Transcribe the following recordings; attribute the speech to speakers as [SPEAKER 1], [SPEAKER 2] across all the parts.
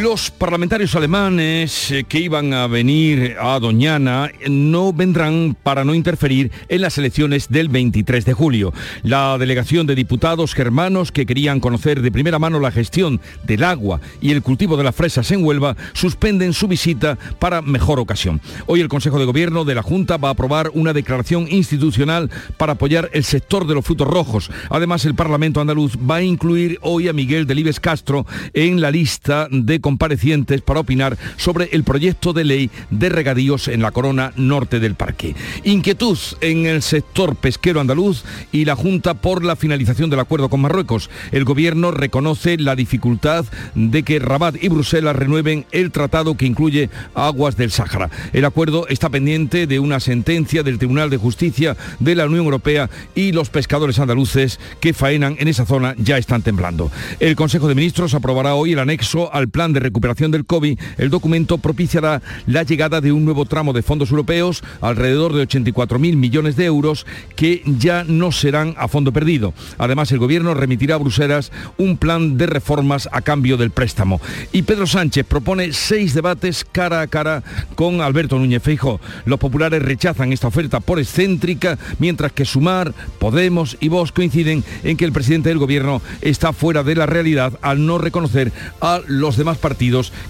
[SPEAKER 1] Los parlamentarios alemanes eh, que iban a venir a Doñana no vendrán para no interferir en las elecciones del 23 de julio. La delegación de diputados germanos que querían conocer de primera mano la gestión del agua y el cultivo de las fresas en Huelva suspenden su visita para mejor ocasión. Hoy el Consejo de Gobierno de la Junta va a aprobar una declaración institucional para apoyar el sector de los frutos rojos. Además, el Parlamento andaluz va a incluir hoy a Miguel Delibes Castro en la lista de comparecientes para opinar sobre el proyecto de ley de regadíos en la corona norte del parque. Inquietud en el sector pesquero andaluz y la Junta por la finalización del acuerdo con Marruecos. El gobierno reconoce la dificultad de que Rabat y Bruselas renueven el tratado que incluye aguas del Sáhara. El acuerdo está pendiente de una sentencia del Tribunal de Justicia de la Unión Europea y los pescadores andaluces que faenan en esa zona ya están temblando. El Consejo de Ministros aprobará hoy el anexo al plan de recuperación del COVID, el documento propiciará la llegada de un nuevo tramo de fondos europeos, alrededor de 84.000 millones de euros, que ya no serán a fondo perdido. Además, el Gobierno remitirá a Bruselas un plan de reformas a cambio del préstamo. Y Pedro Sánchez propone seis debates cara a cara con Alberto Núñez Feijóo. Los populares rechazan esta oferta por excéntrica, mientras que Sumar, Podemos y Vox coinciden en que el presidente del Gobierno está fuera de la realidad al no reconocer a los demás partidos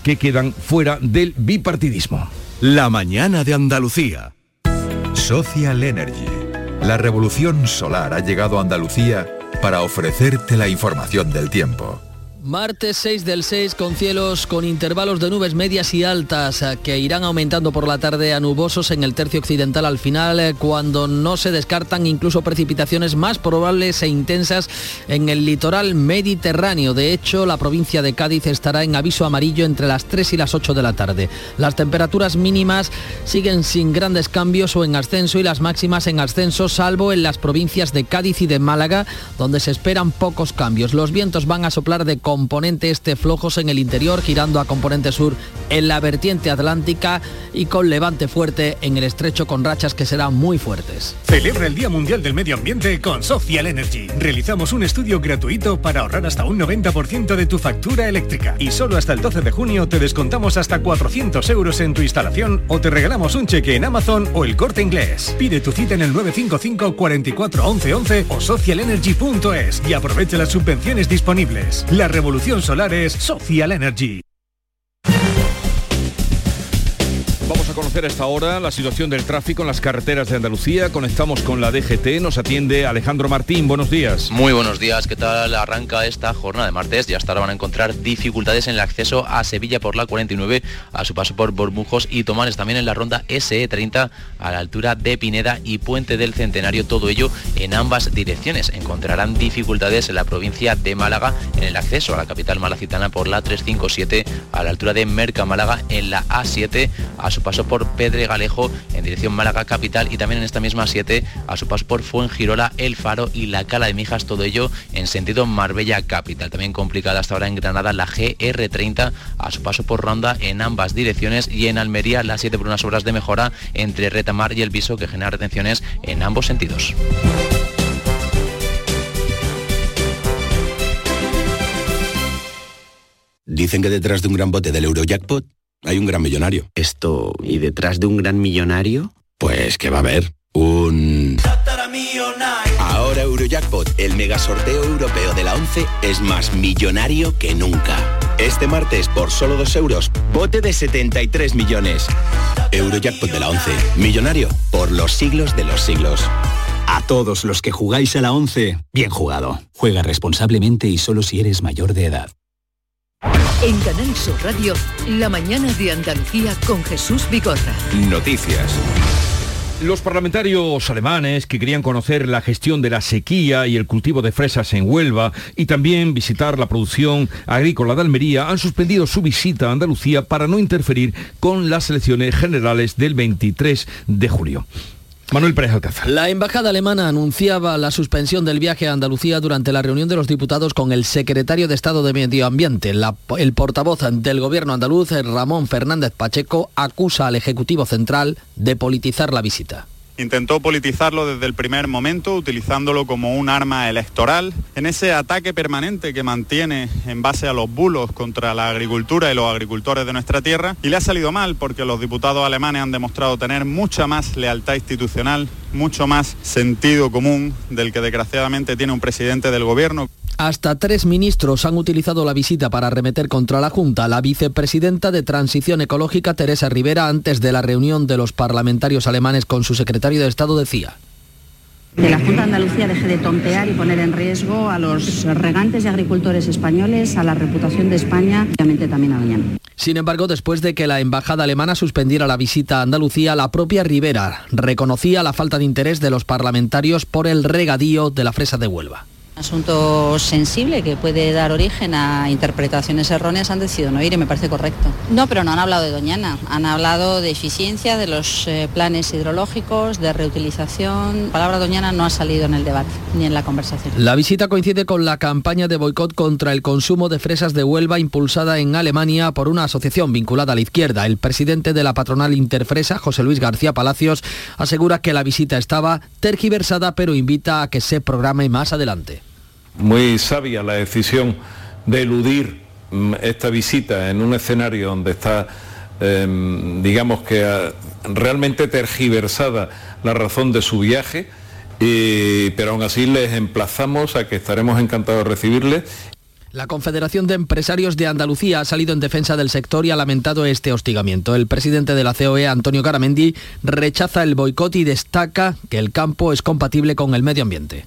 [SPEAKER 1] que quedan fuera del bipartidismo.
[SPEAKER 2] La mañana de Andalucía. Social Energy. La revolución solar ha llegado a Andalucía para ofrecerte la información del tiempo.
[SPEAKER 3] Martes 6 del 6 con cielos con intervalos de nubes medias y altas eh, que irán aumentando por la tarde a nubosos en el tercio occidental al final eh, cuando no se descartan incluso precipitaciones más probables e intensas en el litoral mediterráneo. De hecho, la provincia de Cádiz estará en aviso amarillo entre las 3 y las 8 de la tarde. Las temperaturas mínimas siguen sin grandes cambios o en ascenso y las máximas en ascenso salvo en las provincias de Cádiz y de Málaga donde se esperan pocos cambios. Los vientos van a soplar de componente este flojos en el interior, girando a componente sur en la vertiente atlántica y con levante fuerte en el estrecho con rachas que serán muy fuertes.
[SPEAKER 4] Celebra el Día Mundial del Medio Ambiente con Social Energy. Realizamos un estudio gratuito para ahorrar hasta un 90% de tu factura eléctrica y solo hasta el 12 de junio te descontamos hasta 400 euros en tu instalación o te regalamos un cheque en Amazon o el corte inglés. Pide tu cita en el 955 44 11 11 o socialenergy.es y aprovecha las subvenciones disponibles. La revolución solar es Social Energy.
[SPEAKER 1] Conocer esta hora la situación del tráfico en las carreteras de Andalucía. Conectamos con la DGT. Nos atiende Alejandro Martín. Buenos días.
[SPEAKER 5] Muy buenos días. ¿Qué tal arranca esta jornada de martes? Ya hasta ahora van a encontrar dificultades en el acceso a Sevilla por la 49, a su paso por Bormujos y Tomanes. También en la ronda SE30 a la altura de Pineda y Puente del Centenario. Todo ello en ambas direcciones. Encontrarán dificultades en la provincia de Málaga en el acceso a la capital malacitana por la 357 a la altura de Merca Málaga en la A7 a su paso por Pedregalejo en dirección Málaga Capital y también en esta misma 7 a su paso por Fuengirola, El Faro y la Cala de Mijas, todo ello en sentido Marbella Capital. También complicada hasta ahora en Granada la GR30 a su paso por Ronda en ambas direcciones y en Almería la 7 por unas obras de mejora entre Retamar y El Viso que genera retenciones en ambos sentidos.
[SPEAKER 6] Dicen que detrás de un gran bote del Eurojackpot hay un gran millonario.
[SPEAKER 7] Esto, ¿y detrás de un gran millonario?
[SPEAKER 6] Pues que va a haber un... Ahora Eurojackpot, el mega sorteo europeo de la 11, es más millonario que nunca. Este martes, por solo 2 euros, bote de 73 millones. Eurojackpot de la 11, millonario por los siglos de los siglos.
[SPEAKER 8] A todos los que jugáis a la 11, bien jugado. Juega responsablemente y solo si eres mayor de edad.
[SPEAKER 9] En Canal Sur Radio, La mañana de Andalucía con Jesús Vigorra.
[SPEAKER 2] Noticias.
[SPEAKER 1] Los parlamentarios alemanes que querían conocer la gestión de la sequía y el cultivo de fresas en Huelva y también visitar la producción agrícola de Almería han suspendido su visita a Andalucía para no interferir con las elecciones generales del 23 de julio. Manuel Pérez.
[SPEAKER 3] La embajada alemana anunciaba la suspensión del viaje a Andalucía durante la reunión de los diputados con el secretario de Estado de Medio Ambiente. el portavoz del gobierno andaluz, Ramón Fernández Pacheco, acusa al Ejecutivo Central de politizar la visita.
[SPEAKER 10] Intentó politizarlo desde el primer momento, utilizándolo como un arma electoral, en ese ataque permanente que mantiene en base a los bulos contra la agricultura y los agricultores de nuestra tierra. Y le ha salido mal porque los diputados alemanes han demostrado tener mucha más lealtad institucional, mucho más sentido común del que desgraciadamente tiene un presidente del gobierno.
[SPEAKER 3] Hasta tres ministros han utilizado la visita para arremeter contra la Junta. La vicepresidenta de Transición Ecológica, Teresa Rivera, antes de la reunión de los parlamentarios alemanes con su secretario de Estado, decía.
[SPEAKER 11] Que la Junta de Andalucía deje de tontear y poner en riesgo a los regantes y agricultores españoles, a la reputación de España y obviamente también a Doñana.
[SPEAKER 3] Sin embargo, después de que la embajada alemana suspendiera la visita a Andalucía, la propia Rivera reconocía la falta de interés de los parlamentarios por el regadío de la fresa de Huelva.
[SPEAKER 11] Asunto sensible que puede dar origen a interpretaciones erróneas han decidido no ir y me parece correcto. No, pero no han hablado de Doñana, han hablado de eficiencia, de los eh, planes hidrológicos, de reutilización. La palabra Doñana no ha salido en el debate ni en la conversación.
[SPEAKER 3] La visita coincide con la campaña de boicot contra el consumo de fresas de Huelva impulsada en Alemania por una asociación vinculada a la izquierda. El presidente de la patronal Interfresa, José Luis García Palacios, asegura que la visita estaba tergiversada pero invita a que se programe más adelante
[SPEAKER 12] muy sabia la decisión de eludir mm, esta visita en un escenario donde está, em, digamos que ah, realmente tergiversada la razón de su viaje, pero aún así les emplazamos a que estaremos encantados de recibirles
[SPEAKER 3] la Confederación de Empresarios de Andalucía ha salido en defensa del sector y ha lamentado este hostigamiento. El presidente de la COE, Antonio Caramendi, rechaza el boicot y destaca que el campo es compatible con el medio ambiente.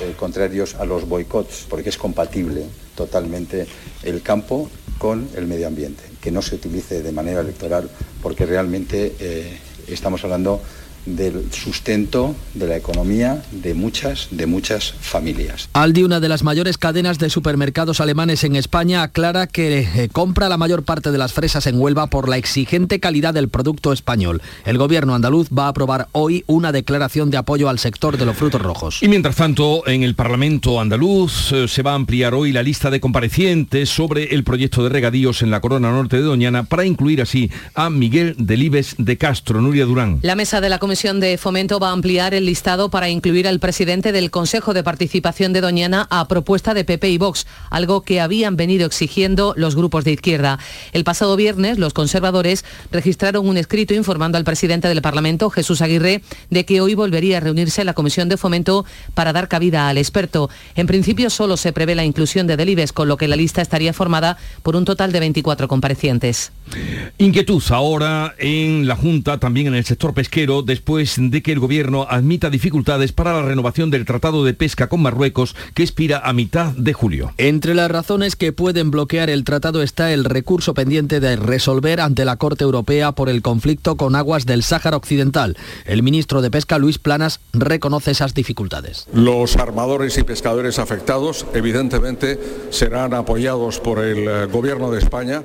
[SPEAKER 13] Eh, contrarios a los boicots, porque es compatible totalmente el campo con el medio ambiente, que no se utilice de manera electoral, porque realmente eh, estamos hablando del sustento de la economía de muchas, de muchas familias.
[SPEAKER 3] Aldi, una de las mayores cadenas de supermercados alemanes en España, aclara que eh, compra la mayor parte de las fresas en Huelva por la exigente calidad del producto español. El gobierno andaluz va a aprobar hoy una declaración de apoyo al sector de los frutos rojos.
[SPEAKER 1] Y mientras tanto, en el Parlamento andaluz eh, se va a ampliar hoy la lista de comparecientes sobre el proyecto de regadíos en la corona norte de Doñana para incluir así a Miguel Delibes de Castro, Nuria Durán.
[SPEAKER 14] La mesa de la Comisión Comisión de Fomento va a ampliar el listado para incluir al presidente del Consejo de Participación de Doñana a propuesta de PP y Vox, algo que habían venido exigiendo los grupos de izquierda. El pasado viernes, los conservadores registraron un escrito informando al presidente del Parlamento, Jesús Aguirre, de que hoy volvería a reunirse la Comisión de Fomento para dar cabida al experto. En principio solo se prevé la inclusión de Delibes, con lo que la lista estaría formada por un total de 24 comparecientes.
[SPEAKER 1] Inquietud ahora en la Junta, también en el sector pesquero, después de que el gobierno admita dificultades para la renovación del Tratado de Pesca con Marruecos que expira a mitad de julio.
[SPEAKER 3] Entre las razones que pueden bloquear el tratado está el recurso pendiente de resolver ante la Corte Europea por el conflicto con aguas del Sáhara Occidental. El ministro de Pesca, Luis Planas, reconoce esas dificultades.
[SPEAKER 15] Los armadores y pescadores afectados, evidentemente, serán apoyados por el eh, gobierno de España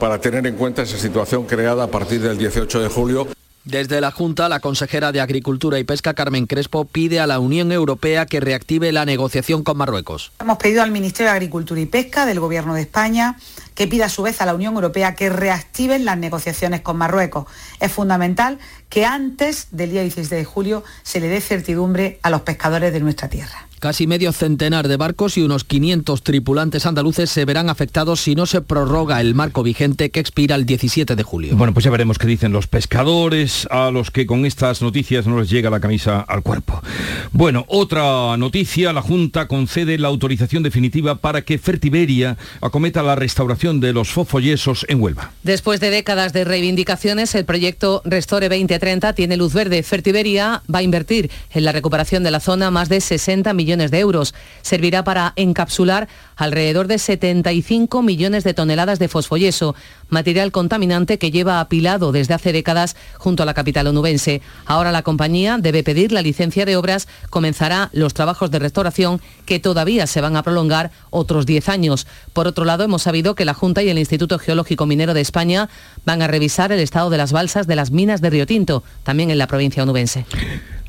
[SPEAKER 15] para tener en cuenta esa situación creada a partir del 18 de julio.
[SPEAKER 3] Desde la Junta, la consejera de Agricultura y Pesca, Carmen Crespo, pide a la Unión Europea que reactive la negociación con Marruecos.
[SPEAKER 16] Hemos pedido al Ministerio de Agricultura y Pesca del Gobierno de España que pida a su vez a la Unión Europea que reactiven las negociaciones con Marruecos. Es fundamental que antes del día 16 de julio se le dé certidumbre a los pescadores de nuestra tierra.
[SPEAKER 3] Casi medio centenar de barcos y unos 500 tripulantes andaluces se verán afectados si no se prorroga el marco vigente que expira el 17 de julio.
[SPEAKER 1] Bueno, pues ya veremos qué dicen los pescadores a los que con estas noticias no les llega la camisa al cuerpo. Bueno, otra noticia, la Junta concede la autorización definitiva para que Fertiberia acometa la restauración de los fofollesos en Huelva.
[SPEAKER 14] Después de décadas de reivindicaciones, el proyecto Restore 2030 tiene luz verde. Fertiberia va a invertir en la recuperación de la zona más de 60 millones de euros. Servirá para encapsular alrededor de 75 millones de toneladas de fosfoyeso, material contaminante que lleva apilado desde hace décadas junto a la capital onubense. Ahora la compañía debe pedir la licencia de obras, comenzará los trabajos de restauración que todavía se van a prolongar otros 10 años. Por otro lado, hemos sabido que la Junta y el Instituto Geológico Minero de España van a revisar el estado de las balsas de las minas de Río Tinto, también en la provincia onubense.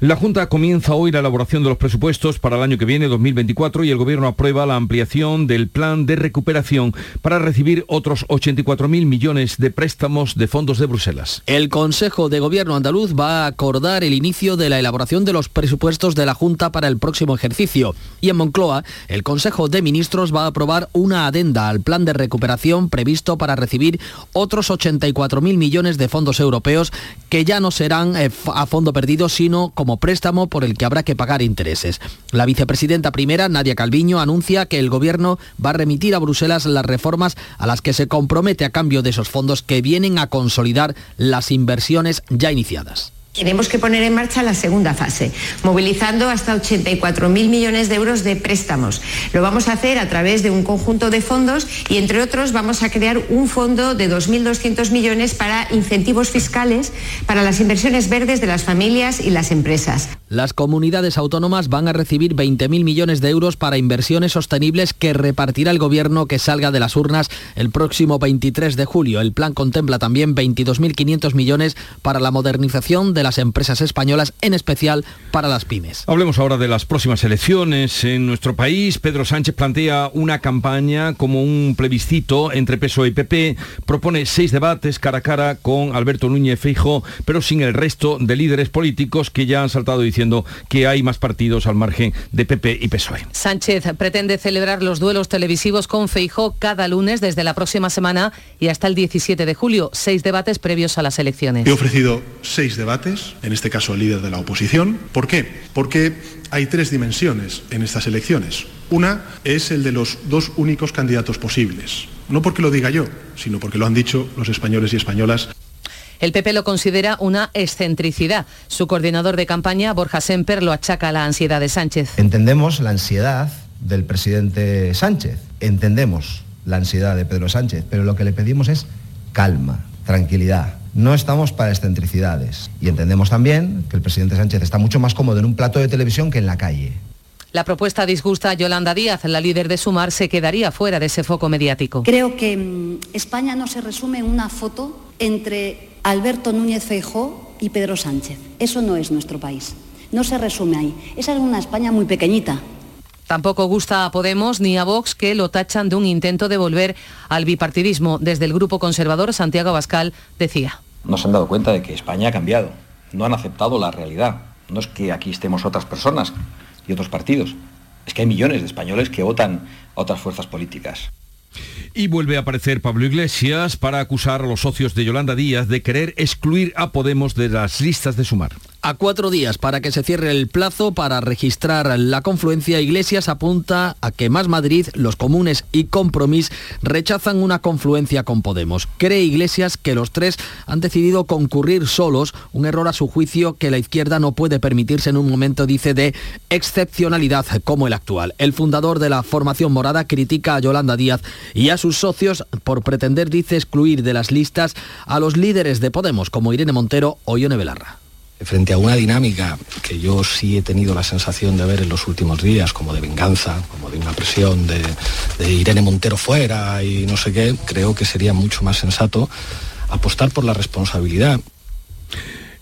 [SPEAKER 1] La Junta comienza hoy la elaboración de los presupuestos para el año que viene, 2024, y el Gobierno aprueba la ampliación del plan de recuperación para recibir otros 84.000 millones de préstamos de fondos de Bruselas.
[SPEAKER 3] El Consejo de Gobierno andaluz va a acordar el inicio de la elaboración de los presupuestos de la Junta para el próximo ejercicio. Y en Moncloa, el Consejo de Ministros va a aprobar una adenda al plan de recuperación previsto para recibir otros 84.000 millones de fondos europeos que ya no serán eh, a fondo perdido, sino como préstamo por el que habrá que pagar intereses. La vicepresidenta primera, Nadia Calviño, anuncia que el Gobierno va a remitir a Bruselas las reformas a las que se compromete a cambio de esos fondos que vienen a consolidar las inversiones ya iniciadas.
[SPEAKER 17] Tenemos que poner en marcha la segunda fase, movilizando hasta 84.000 millones de euros de préstamos. Lo vamos a hacer a través de un conjunto de fondos y, entre otros, vamos a crear un fondo de 2.200 millones para incentivos fiscales para las inversiones verdes de las familias y las empresas.
[SPEAKER 3] Las comunidades autónomas van a recibir 20.000 millones de euros para inversiones sostenibles que repartirá el Gobierno que salga de las urnas el próximo 23 de julio. El plan contempla también 22.500 millones para la modernización de las empresas españolas, en especial para las pymes.
[SPEAKER 1] Hablemos ahora de las próximas elecciones en nuestro país. Pedro Sánchez plantea una campaña como un plebiscito entre PSOE y PP. Propone seis debates cara a cara con Alberto Núñez Feijo, pero sin el resto de líderes políticos que ya han saltado diciendo que hay más partidos al margen de PP y PSOE.
[SPEAKER 14] Sánchez pretende celebrar los duelos televisivos con Feijo cada lunes desde la próxima semana y hasta el 17 de julio. Seis debates previos a las elecciones.
[SPEAKER 18] He ofrecido seis debates en este caso el líder de la oposición. ¿Por qué? Porque hay tres dimensiones en estas elecciones. Una es el de los dos únicos candidatos posibles. No porque lo diga yo, sino porque lo han dicho los españoles y españolas.
[SPEAKER 14] El PP lo considera una excentricidad. Su coordinador de campaña, Borja Semper, lo achaca a la ansiedad de Sánchez.
[SPEAKER 19] Entendemos la ansiedad del presidente Sánchez, entendemos la ansiedad de Pedro Sánchez, pero lo que le pedimos es calma, tranquilidad, no estamos para excentricidades y entendemos también que el presidente Sánchez está mucho más cómodo en un plato de televisión que en la calle.
[SPEAKER 14] La propuesta disgusta a Yolanda Díaz, la líder de Sumar, se quedaría fuera de ese foco mediático.
[SPEAKER 20] Creo que mm, España no se resume en una foto entre Alberto Núñez Feijó y Pedro Sánchez. Eso no es nuestro país. No se resume ahí. Esa es una España muy pequeñita,
[SPEAKER 14] Tampoco gusta a Podemos ni a Vox que lo tachan de un intento de volver al bipartidismo. Desde el grupo conservador, Santiago Abascal decía.
[SPEAKER 21] No se han dado cuenta de que España ha cambiado. No han aceptado la realidad. No es que aquí estemos otras personas y otros partidos. Es que hay millones de españoles que votan a otras fuerzas políticas.
[SPEAKER 1] Y vuelve a aparecer Pablo Iglesias para acusar a los socios de Yolanda Díaz de querer excluir a Podemos de las listas de sumar.
[SPEAKER 3] A cuatro días para que se cierre el plazo para registrar la confluencia, Iglesias apunta a que Más Madrid, los comunes y Compromís rechazan una confluencia con Podemos. Cree Iglesias que los tres han decidido concurrir solos, un error a su juicio que la izquierda no puede permitirse en un momento, dice, de excepcionalidad como el actual. El fundador de la formación morada critica a Yolanda Díaz y a sus socios por pretender, dice, excluir de las listas a los líderes de Podemos como Irene Montero o Ione Belarra
[SPEAKER 22] frente a una dinámica que yo sí he tenido la sensación de ver en los últimos días, como de venganza, como de una presión de, de Irene Montero fuera y no sé qué, creo que sería mucho más sensato apostar por la responsabilidad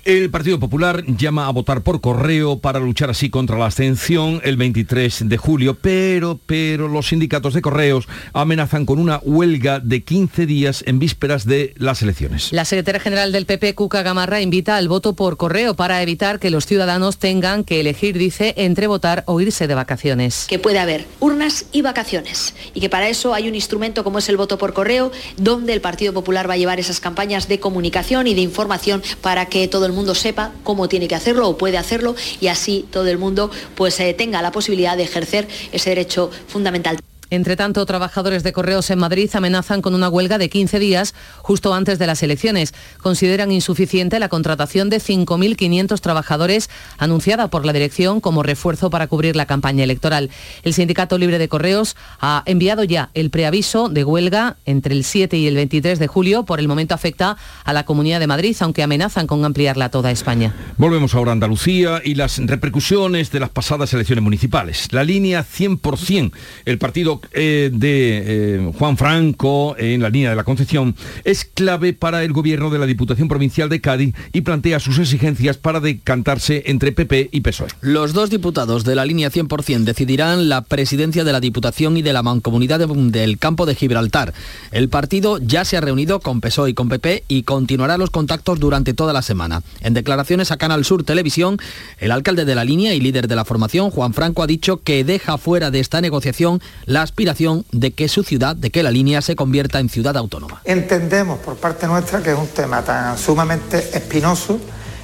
[SPEAKER 1] el Partido Popular llama a votar por correo para luchar así contra la abstención el 23 de julio, pero, pero los sindicatos de correos amenazan con una huelga de 15 días en vísperas de las elecciones.
[SPEAKER 14] La secretaria general del PP, Cuca Gamarra, invita al voto por correo para evitar que los ciudadanos tengan que elegir, dice, entre votar o irse de vacaciones.
[SPEAKER 23] Que puede haber urnas y vacaciones y que para eso hay un instrumento como es el voto por correo, donde el Partido Popular va a llevar esas campañas de comunicación y de información para que todo el mundo sepa cómo tiene que hacerlo o puede hacerlo y así todo el mundo pues eh, tenga la posibilidad de ejercer ese derecho fundamental.
[SPEAKER 14] Entre tanto, trabajadores de correos en Madrid amenazan con una huelga de 15 días justo antes de las elecciones. Consideran insuficiente la contratación de 5.500 trabajadores anunciada por la dirección como refuerzo para cubrir la campaña electoral. El Sindicato Libre de Correos ha enviado ya el preaviso de huelga entre el 7 y el 23 de julio. Por el momento afecta a la Comunidad de Madrid, aunque amenazan con ampliarla a toda España.
[SPEAKER 1] Volvemos ahora a Andalucía y las repercusiones de las pasadas elecciones municipales. La línea 100%, el partido eh, de eh, Juan Franco en la línea de la Concepción, es clave para el gobierno de la Diputación Provincial de Cádiz y plantea sus exigencias para decantarse entre PP y PSOE.
[SPEAKER 3] Los dos diputados de la línea 100% decidirán la presidencia de la Diputación y de la Mancomunidad del Campo de Gibraltar. El partido ya se ha reunido con PSOE y con PP y continuará los contactos durante toda la semana. En declaraciones a Canal Sur Televisión, el alcalde de la línea y líder de la formación, Juan Franco, ha dicho que deja fuera de esta negociación la de que su ciudad, de que la línea se convierta en ciudad autónoma.
[SPEAKER 24] Entendemos por parte nuestra que es un tema tan sumamente espinoso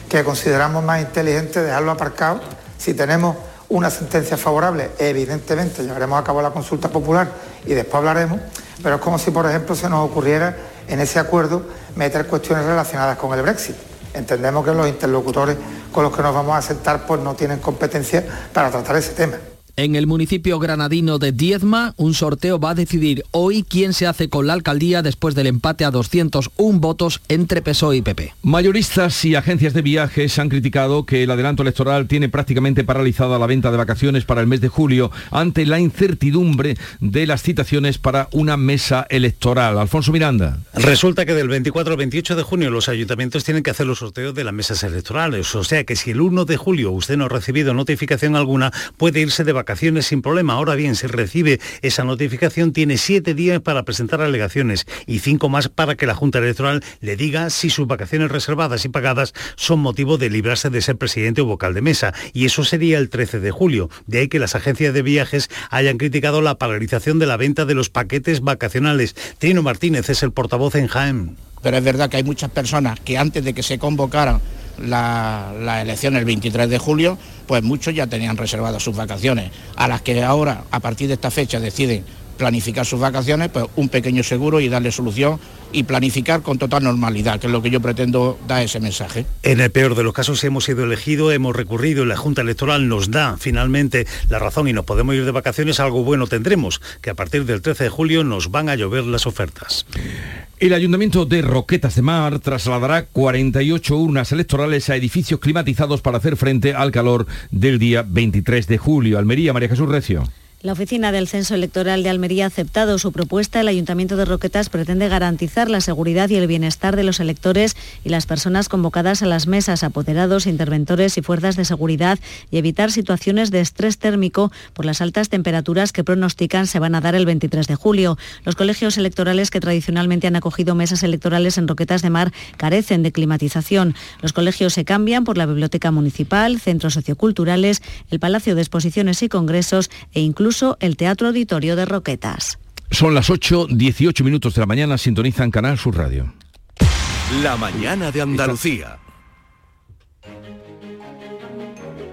[SPEAKER 24] que consideramos más inteligente dejarlo aparcado. Si tenemos una sentencia favorable, evidentemente llevaremos a cabo la consulta popular y después hablaremos, pero es como si, por ejemplo, se nos ocurriera en ese acuerdo meter cuestiones relacionadas con el Brexit. Entendemos que los interlocutores con los que nos vamos a sentar pues no tienen competencia para tratar ese tema.
[SPEAKER 3] En el municipio granadino de Diezma, un sorteo va a decidir hoy quién se hace con la alcaldía después del empate a 201 votos entre PSOE y PP.
[SPEAKER 1] Mayoristas y agencias de viajes han criticado que el adelanto electoral tiene prácticamente paralizada la venta de vacaciones para el mes de julio ante la incertidumbre de las citaciones para una mesa electoral. Alfonso Miranda.
[SPEAKER 25] Resulta que del 24 al 28 de junio los ayuntamientos tienen que hacer los sorteos de las mesas electorales. O sea que si el 1 de julio usted no ha recibido notificación alguna, puede irse de vacaciones vacaciones sin problema. Ahora bien, si recibe esa notificación, tiene siete días para presentar alegaciones y cinco más para que la Junta Electoral le diga si sus vacaciones reservadas y pagadas son motivo de librarse de ser presidente o vocal de mesa. Y eso sería el 13 de julio. De ahí que las agencias de viajes hayan criticado la paralización de la venta de los paquetes vacacionales. Trino Martínez es el portavoz en Jaén.
[SPEAKER 26] Pero es verdad que hay muchas personas que antes de que se convocaran la, la, elección el 23 de julio, pues muchos ya tenían reservadas sus vacaciones, a las que ahora, a partir de esta fecha, deciden planificar sus vacaciones, pues un pequeño seguro y darle solución y planificar con total normalidad, que es lo que yo pretendo dar ese mensaje.
[SPEAKER 25] En el peor de los casos, hemos sido elegidos, hemos recurrido y la Junta Electoral nos da finalmente la razón y nos podemos ir de vacaciones, algo bueno tendremos, que a partir del 13 de julio nos van a llover las ofertas.
[SPEAKER 1] El Ayuntamiento de Roquetas de Mar trasladará 48 urnas electorales a edificios climatizados para hacer frente al calor del día 23 de julio. Almería, María Jesús Recio.
[SPEAKER 27] La oficina del Censo Electoral de Almería ha aceptado su propuesta. El Ayuntamiento de Roquetas pretende garantizar la seguridad y el bienestar de los electores y las personas convocadas a las mesas, apoderados, interventores y fuerzas de seguridad y evitar situaciones de estrés térmico por las altas temperaturas que pronostican se van a dar el 23 de julio. Los colegios electorales que tradicionalmente han acogido mesas electorales en Roquetas de Mar carecen de climatización. Los colegios se cambian por la Biblioteca Municipal, centros socioculturales, el Palacio de Exposiciones y Congresos e incluso el Teatro Auditorio de Roquetas.
[SPEAKER 1] Son las 8, 18 minutos de la mañana, sintonizan Canal Sur Radio.
[SPEAKER 28] La mañana de Andalucía.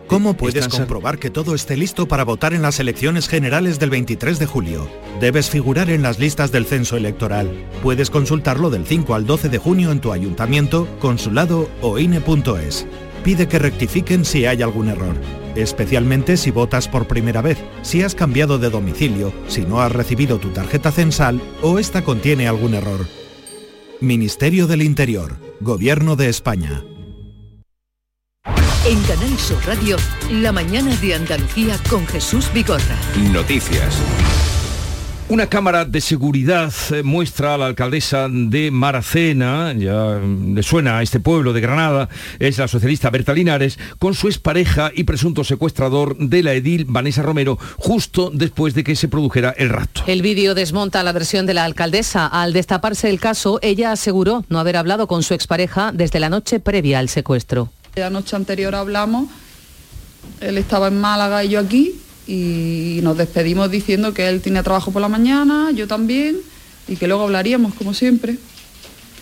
[SPEAKER 29] ¿Cómo puedes comprobar que todo esté listo para votar en las elecciones generales del 23 de julio? Debes figurar en las listas del censo electoral. Puedes consultarlo del 5 al 12 de junio en tu ayuntamiento, consulado o INE.es. Pide que rectifiquen si hay algún error especialmente si votas por primera vez, si has cambiado de domicilio, si no has recibido tu tarjeta censal o esta contiene algún error. Ministerio del Interior, Gobierno de España.
[SPEAKER 9] En Canal Sur Radio, la mañana de Andalucía con Jesús Bigorra.
[SPEAKER 28] Noticias.
[SPEAKER 1] Una cámara de seguridad eh, muestra a la alcaldesa de Maracena, ya mm, le suena a este pueblo de Granada, es la socialista Berta Linares, con su expareja y presunto secuestrador de la edil Vanessa Romero, justo después de que se produjera el rapto.
[SPEAKER 14] El vídeo desmonta la versión de la alcaldesa. Al destaparse el caso, ella aseguró no haber hablado con su expareja desde la noche previa al secuestro.
[SPEAKER 30] La noche anterior hablamos, él estaba en Málaga y yo aquí, y nos despedimos diciendo que él tenía trabajo por la mañana, yo también, y que luego hablaríamos como siempre.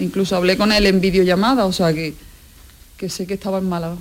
[SPEAKER 30] Incluso hablé con él en videollamada, o sea que, que sé que estaba en Málaga.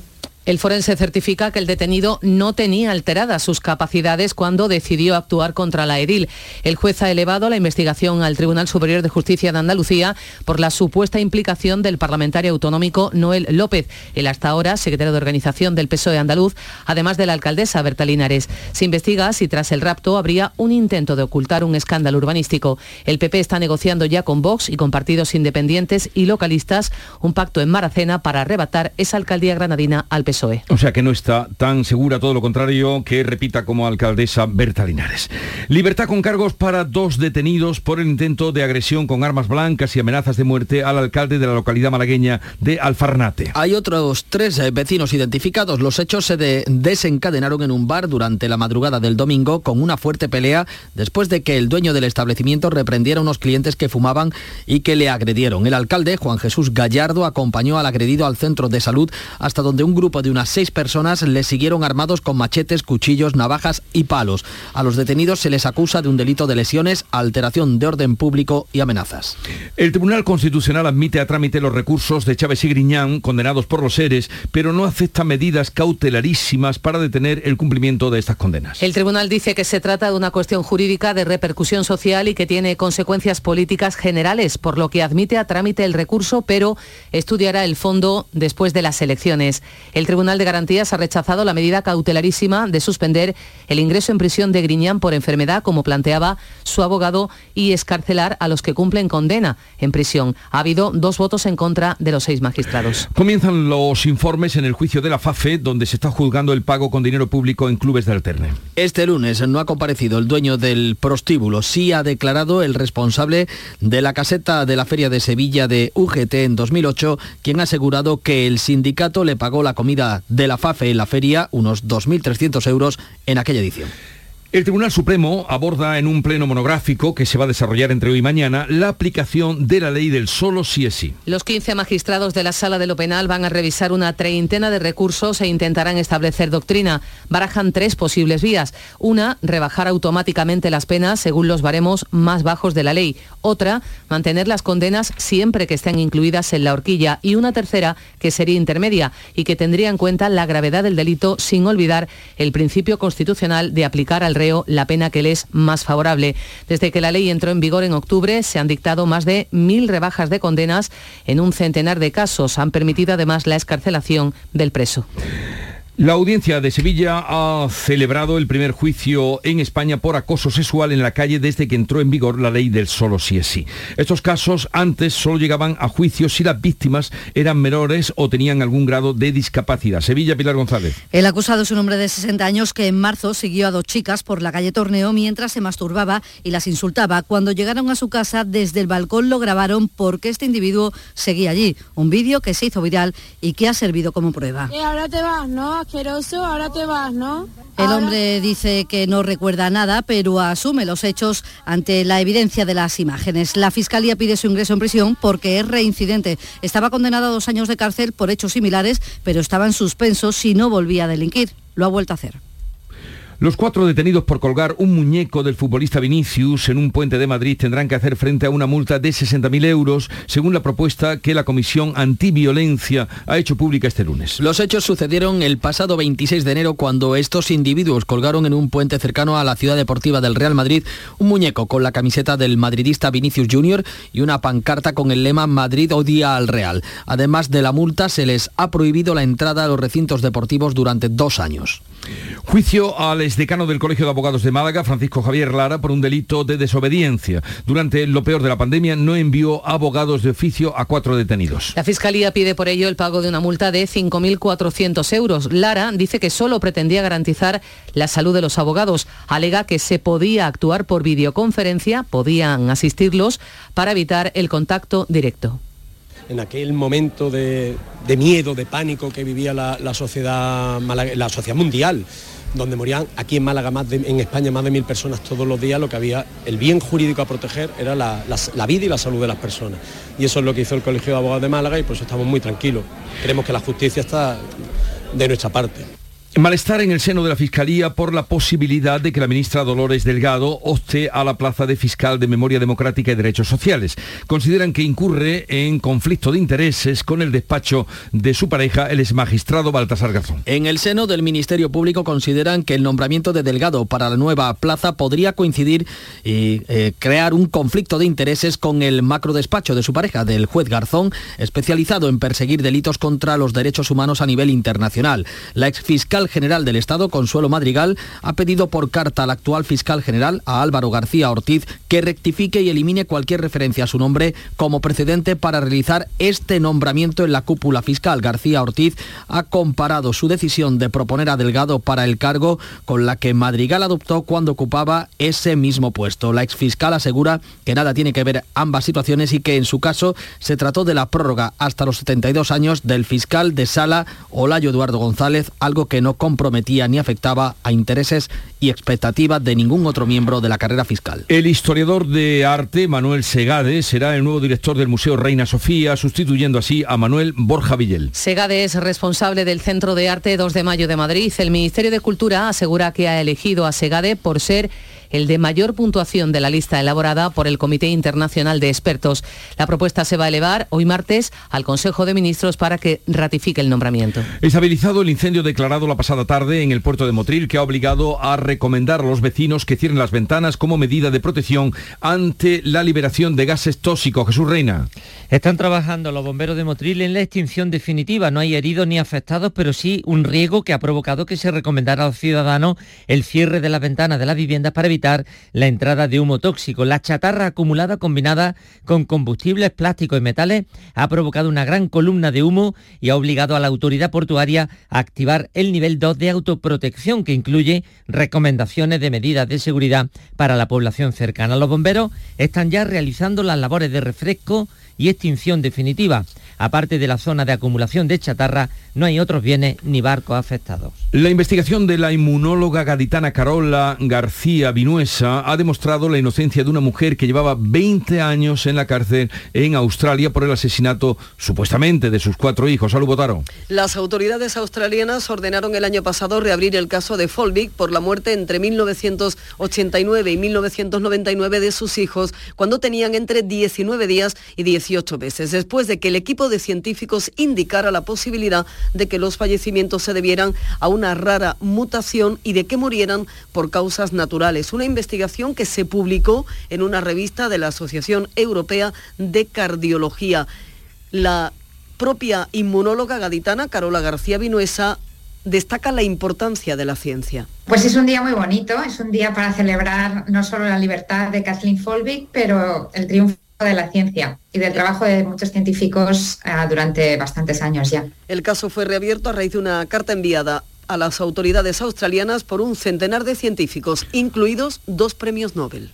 [SPEAKER 14] El forense certifica que el detenido no tenía alteradas sus capacidades cuando decidió actuar contra la edil. El juez ha elevado la investigación al Tribunal Superior de Justicia de Andalucía por la supuesta implicación del parlamentario autonómico Noel López, el hasta ahora secretario de organización del PSOE andaluz, además de la alcaldesa Berta Linares. Se investiga si tras el rapto habría un intento de ocultar un escándalo urbanístico. El PP está negociando ya con Vox y con partidos independientes y localistas un pacto en Maracena para arrebatar esa alcaldía granadina al PSOE.
[SPEAKER 1] O sea que no está tan segura, todo lo contrario, que repita como alcaldesa Berta Linares. Libertad con cargos para dos detenidos por el intento de agresión con armas blancas y amenazas de muerte al alcalde de la localidad malagueña de Alfarnate.
[SPEAKER 3] Hay otros tres eh, vecinos identificados. Los hechos se desencadenaron en un bar durante la madrugada del domingo con una fuerte pelea después de que el dueño del establecimiento reprendiera a unos clientes que fumaban y que le agredieron. El alcalde, Juan Jesús Gallardo, acompañó al agredido al centro de salud hasta donde un grupo de unas seis personas le siguieron armados con machetes, cuchillos, navajas y palos. A los detenidos se les acusa de un delito de lesiones, alteración de orden público y amenazas.
[SPEAKER 1] El Tribunal Constitucional admite a trámite los recursos de Chávez y Griñán condenados por los seres, pero no acepta medidas cautelarísimas para detener el cumplimiento de estas condenas.
[SPEAKER 14] El tribunal dice que se trata de una cuestión jurídica de repercusión social y que tiene consecuencias políticas generales, por lo que admite a trámite el recurso, pero estudiará el fondo después de las elecciones. El Tribunal de Garantías ha rechazado la medida cautelarísima de suspender el ingreso en prisión de Griñán por enfermedad, como planteaba su abogado, y escarcelar a los que cumplen condena en prisión. Ha habido dos votos en contra de los seis magistrados.
[SPEAKER 1] Comienzan los informes en el juicio de la FAFE, donde se está juzgando el pago con dinero público en clubes de alterne.
[SPEAKER 3] Este lunes no ha comparecido el dueño del prostíbulo, sí ha declarado el responsable de la caseta de la Feria de Sevilla de UGT en 2008, quien ha asegurado que el sindicato le pagó la comida de la FAFE en la feria, unos 2.300 euros en aquella edición.
[SPEAKER 1] El Tribunal Supremo aborda en un pleno monográfico que se va a desarrollar entre hoy y mañana la aplicación de la ley del solo sí es sí.
[SPEAKER 14] Los 15 magistrados de la Sala de lo Penal van a revisar una treintena de recursos e intentarán establecer doctrina. Barajan tres posibles vías. Una, rebajar automáticamente las penas según los baremos más bajos de la ley. Otra, mantener las condenas siempre que estén incluidas en la horquilla. Y una tercera, que sería intermedia y que tendría en cuenta la gravedad del delito sin olvidar el principio constitucional de aplicar al la pena que le es más favorable. Desde que la ley entró en vigor en octubre se han dictado más de mil rebajas de condenas en un centenar de casos. Han permitido además la escarcelación del preso.
[SPEAKER 1] La audiencia de Sevilla ha celebrado el primer juicio en España por acoso sexual en la calle desde que entró en vigor la ley del solo sí es sí. Estos casos antes solo llegaban a juicio si las víctimas eran menores o tenían algún grado de discapacidad. Sevilla, Pilar González.
[SPEAKER 31] El acusado es un hombre de 60 años que en marzo siguió a dos chicas por la calle Torneo mientras se masturbaba y las insultaba. Cuando llegaron a su casa desde el balcón lo grabaron porque este individuo seguía allí. Un vídeo que se hizo viral y que ha servido como prueba.
[SPEAKER 32] Y ahora te vas, ¿no? Asqueroso, ahora te vas, ¿no?
[SPEAKER 31] El hombre dice que no recuerda nada, pero asume los hechos ante la evidencia de las imágenes. La Fiscalía pide su ingreso en prisión porque es reincidente. Estaba condenado a dos años de cárcel por hechos similares, pero estaba en suspenso si no volvía a delinquir. Lo ha vuelto a hacer.
[SPEAKER 1] Los cuatro detenidos por colgar un muñeco del futbolista Vinicius en un puente de Madrid tendrán que hacer frente a una multa de 60.000 euros, según la propuesta que la Comisión Antiviolencia ha hecho pública este lunes.
[SPEAKER 3] Los hechos sucedieron el pasado 26 de enero cuando estos individuos colgaron en un puente cercano a la ciudad deportiva del Real Madrid un muñeco con la camiseta del madridista Vinicius Jr. y una pancarta con el lema Madrid odia al Real. Además de la multa, se les ha prohibido la entrada a los recintos deportivos durante dos años.
[SPEAKER 1] Juicio al exdecano del Colegio de Abogados de Málaga, Francisco Javier Lara, por un delito de desobediencia. Durante lo peor de la pandemia no envió abogados de oficio a cuatro detenidos.
[SPEAKER 14] La Fiscalía pide por ello el pago de una multa de 5.400 euros. Lara dice que solo pretendía garantizar la salud de los abogados. Alega que se podía actuar por videoconferencia, podían asistirlos para evitar el contacto directo
[SPEAKER 33] en aquel momento de, miedo, de pánico que vivía la, sociedad, la sociedad mundial, donde morían aquí en Málaga, más en España, más de mil personas todos los días, lo que había, el bien jurídico a proteger era la, la, vida y la salud de las personas. Y eso es lo que hizo el Colegio de Abogados de Málaga y por eso estamos muy tranquilos. Creemos que la justicia está de nuestra parte.
[SPEAKER 1] Malestar en el seno de la Fiscalía por la posibilidad de que la ministra Dolores Delgado opte a la plaza de fiscal de Memoria Democrática y Derechos Sociales. Consideran que incurre en conflicto de intereses con el despacho de su pareja, el exmagistrado Baltasar Garzón.
[SPEAKER 3] En el seno del Ministerio Público consideran que el nombramiento de Delgado para la nueva plaza podría coincidir y eh, crear un conflicto de intereses con el macro despacho de su pareja, del juez Garzón, especializado en perseguir delitos contra los derechos humanos a nivel internacional. La exfiscal general del Estado, Consuelo Madrigal, ha pedido por carta al actual fiscal general, a Álvaro García Ortiz, que rectifique y elimine cualquier referencia a su nombre como precedente para realizar este nombramiento en la cúpula fiscal. García Ortiz ha comparado su decisión de proponer a Delgado para el cargo con la que Madrigal adoptó cuando ocupaba ese mismo puesto. La exfiscal asegura que nada tiene que ver ambas situaciones y que en su caso se trató de la prórroga hasta los 72 años del fiscal de sala Olayo Eduardo González, algo que no comprometía ni afectaba a intereses y expectativas de ningún otro miembro de la carrera fiscal.
[SPEAKER 1] El historiador de arte Manuel Segade será el nuevo director del Museo Reina Sofía, sustituyendo así a Manuel Borja Villel.
[SPEAKER 14] Segade es responsable del Centro de Arte 2 de Mayo de Madrid. El Ministerio de Cultura asegura que ha elegido a Segade por ser el de mayor puntuación de la lista elaborada por el Comité Internacional de Expertos. La propuesta se va a elevar hoy martes al Consejo de Ministros para que ratifique el nombramiento.
[SPEAKER 1] Estabilizado el incendio declarado la pasada tarde en el puerto de Motril que ha obligado a recomendar a los vecinos que cierren las ventanas como medida de protección ante la liberación de gases tóxicos. Jesús Reina.
[SPEAKER 34] Están trabajando los bomberos de Motril en la extinción definitiva. No hay heridos ni afectados, pero sí un riesgo que ha provocado que se recomendara a los ciudadanos el cierre de las ventanas de las viviendas para evitar la entrada de humo tóxico. La chatarra acumulada combinada con combustibles, plásticos y metales ha provocado una gran columna de humo y ha obligado a la autoridad portuaria a activar el nivel 2 de autoprotección que incluye recomendaciones de medidas de seguridad para la población cercana. Los bomberos están ya realizando las labores de refresco y extinción definitiva. Aparte de la zona de acumulación de chatarra, no hay otros bienes ni barcos afectados.
[SPEAKER 1] La investigación de la inmunóloga gaditana Carola García Vinuesa ha demostrado la inocencia de una mujer que llevaba 20 años en la cárcel en Australia por el asesinato supuestamente de sus cuatro hijos. Salud, Botaro.
[SPEAKER 35] Las autoridades australianas ordenaron el año pasado reabrir el caso de Folvik por la muerte entre 1989 y 1999 de sus hijos cuando tenían entre 19 días y 18 meses, después de que el equipo de científicos indicara la posibilidad de que los fallecimientos se debieran a una rara mutación y de que murieran por causas naturales. Una investigación que se publicó en una revista de la Asociación Europea de Cardiología. La propia inmunóloga gaditana Carola García Vinuesa destaca la importancia de la ciencia.
[SPEAKER 36] Pues es un día muy bonito, es un día para celebrar no solo la libertad de Kathleen Folbig, pero el triunfo de la ciencia y del trabajo de muchos científicos uh, durante bastantes años ya.
[SPEAKER 35] El caso fue reabierto a raíz de una carta enviada a las autoridades australianas por un centenar de científicos, incluidos dos premios Nobel.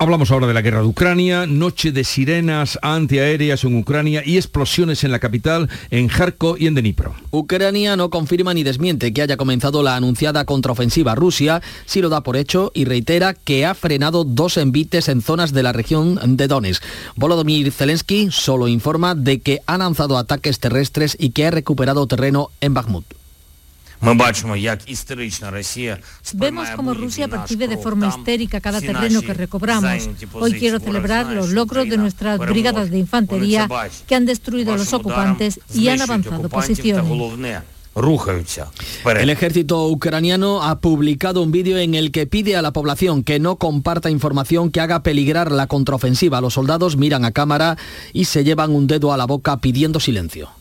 [SPEAKER 1] Hablamos ahora de la guerra de Ucrania, noche de sirenas antiaéreas en Ucrania y explosiones en la capital, en Kharkov y en Dnipro.
[SPEAKER 3] Ucrania no confirma ni desmiente que haya comenzado la anunciada contraofensiva Rusia, sí lo da por hecho y reitera que ha frenado dos envites en zonas de la región de Donetsk. Volodymyr Zelensky solo informa de que ha lanzado ataques terrestres y que ha recuperado terreno en Bakhmut.
[SPEAKER 37] Vemos cómo Rusia percibe de forma histérica cada terreno que recobramos. Hoy quiero celebrar los logros de nuestras brigadas de infantería que han destruido a los ocupantes y han avanzado posiciones.
[SPEAKER 3] El ejército ucraniano ha publicado un vídeo en el que pide a la población que no comparta información que haga peligrar la contraofensiva. Los soldados miran a cámara y se llevan un dedo a la boca pidiendo silencio.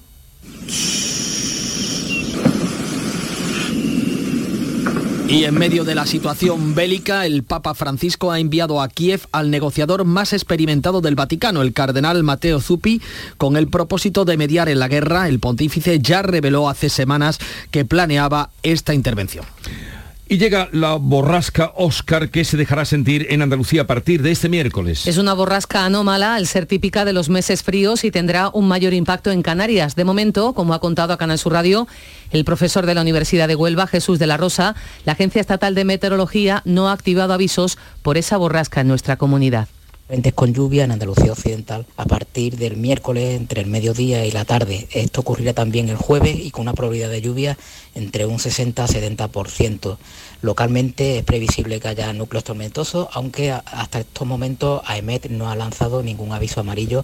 [SPEAKER 3] Y en medio de la situación bélica, el Papa Francisco ha enviado a Kiev al negociador más experimentado del Vaticano, el cardenal Mateo Zuppi, con el propósito de mediar en la guerra. El pontífice ya reveló hace semanas que planeaba esta intervención.
[SPEAKER 1] Y llega la borrasca Oscar que se dejará sentir en Andalucía a partir de este miércoles.
[SPEAKER 14] Es una borrasca anómala al ser típica de los meses fríos y tendrá un mayor impacto en Canarias. De momento, como ha contado a Canal Sur Radio, el profesor de la Universidad de Huelva, Jesús de la Rosa, la Agencia Estatal de Meteorología no ha activado avisos por esa borrasca en nuestra comunidad.
[SPEAKER 38] Frentes con lluvia en Andalucía Occidental a partir del miércoles entre el mediodía y la tarde. Esto ocurrirá también el jueves y con una probabilidad de lluvia entre un 60 a 70%. Localmente es previsible que haya núcleos tormentosos, aunque hasta estos momentos AEMET no ha lanzado ningún aviso amarillo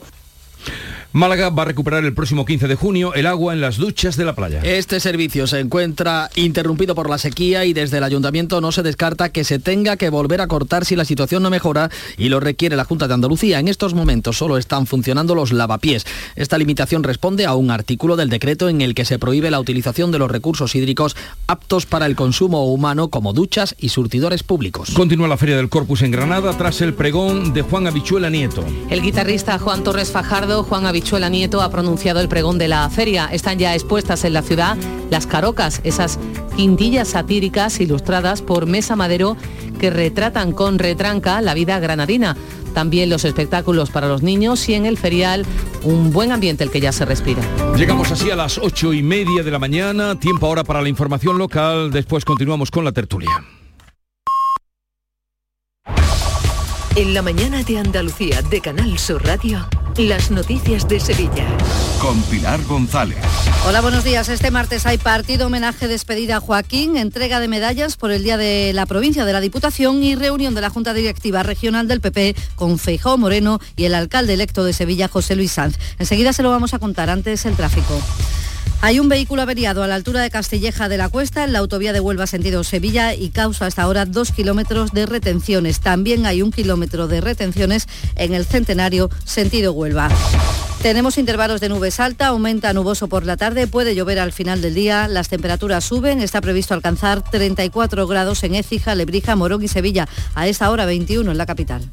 [SPEAKER 1] Málaga va a recuperar el próximo 15 de junio el agua en las duchas de la playa.
[SPEAKER 3] Este servicio se encuentra interrumpido por la sequía y desde el ayuntamiento no se descarta que se tenga que volver a cortar si la situación no mejora y lo requiere la Junta de Andalucía. En estos momentos solo están funcionando los lavapiés. Esta limitación responde a un artículo del decreto en el que se prohíbe la utilización de los recursos hídricos aptos para el consumo humano como duchas y surtidores públicos.
[SPEAKER 1] Continúa la Feria del Corpus en Granada tras el pregón de Juan Habichuela Nieto.
[SPEAKER 14] El guitarrista Juan Torres Fajardo, Juan Habichuela Nieto ha pronunciado el pregón de la feria. Están ya expuestas en la ciudad las carocas, esas quintillas satíricas ilustradas por Mesa Madero que retratan con retranca la vida granadina. También los espectáculos para los niños y en el ferial un buen ambiente el que ya se respira.
[SPEAKER 1] Llegamos así a las ocho y media de la mañana, tiempo ahora para la información local, después continuamos con la tertulia.
[SPEAKER 9] En la mañana de Andalucía de Canal Sur Radio, las noticias de Sevilla.
[SPEAKER 28] Con Pilar González.
[SPEAKER 31] Hola, buenos días. Este martes hay partido, homenaje, despedida a Joaquín, entrega de medallas por el Día de la Provincia de la Diputación y reunión de la Junta Directiva Regional del PP con Feijó Moreno y el alcalde electo de Sevilla, José Luis Sanz. Enseguida se lo vamos a contar antes el tráfico. Hay un vehículo averiado a la altura de Castilleja de la Cuesta en la autovía de Huelva sentido Sevilla y causa hasta ahora dos kilómetros de retenciones. También hay un kilómetro de retenciones en el Centenario sentido Huelva. Tenemos intervalos de nubes alta, aumenta nuboso por la tarde, puede llover al final del día, las temperaturas suben, está previsto alcanzar 34 grados en Écija, Lebrija, Morón y Sevilla, a esta hora 21 en la capital.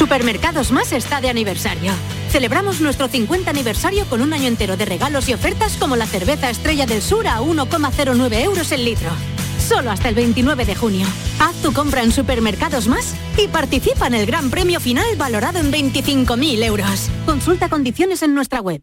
[SPEAKER 39] Supermercados Más está de aniversario. Celebramos nuestro 50 aniversario con un año entero de regalos y ofertas como la cerveza Estrella del Sur a 1,09 euros el litro. Solo hasta el 29 de junio. Haz tu compra en Supermercados Más y participa en el gran premio final valorado en 25.000 euros. Consulta condiciones en nuestra web.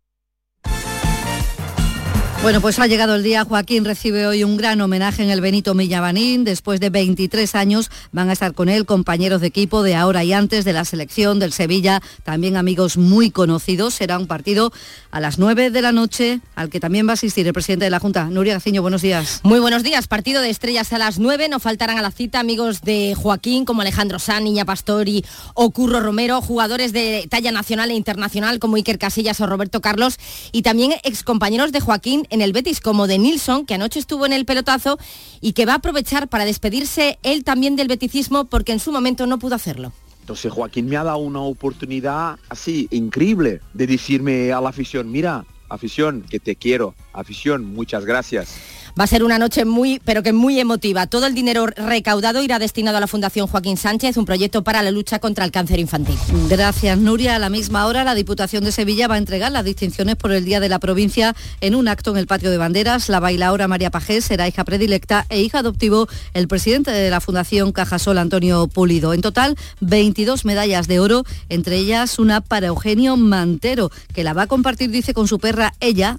[SPEAKER 31] Bueno, pues ha llegado el día. Joaquín recibe hoy un gran homenaje en el Benito Millabanín. Después de 23 años van a estar con él compañeros de equipo de ahora y antes de la selección del Sevilla, también amigos muy conocidos. Será un partido a las 9 de la noche al que también va a asistir el presidente de la Junta, Nuria Gaciño. Buenos días.
[SPEAKER 40] Muy buenos días. Partido de estrellas a las 9. No faltarán a la cita amigos de Joaquín como Alejandro San, Niña Pastori o Curro Romero, jugadores de talla nacional e internacional como Iker Casillas o Roberto Carlos y también excompañeros de Joaquín en el Betis como de Nilsson, que anoche estuvo en el pelotazo y que va a aprovechar para despedirse él también del beticismo porque en su momento no pudo hacerlo.
[SPEAKER 41] Entonces Joaquín me ha dado una oportunidad así increíble de decirme a la afición, mira, afición, que te quiero, afición, muchas gracias.
[SPEAKER 40] Va a ser una noche muy, pero que muy emotiva. Todo el dinero recaudado irá destinado a la Fundación Joaquín Sánchez, un proyecto para la lucha contra el cáncer infantil.
[SPEAKER 31] Gracias, Nuria. A la misma hora, la Diputación de Sevilla va a entregar las distinciones por el Día de la Provincia en un acto en el Patio de Banderas. La bailaora María Pajés será hija predilecta e hija adoptivo el presidente de la Fundación Cajasol, Antonio Pulido. En total, 22 medallas de oro, entre ellas una para Eugenio Mantero, que la va a compartir, dice, con su perra ella,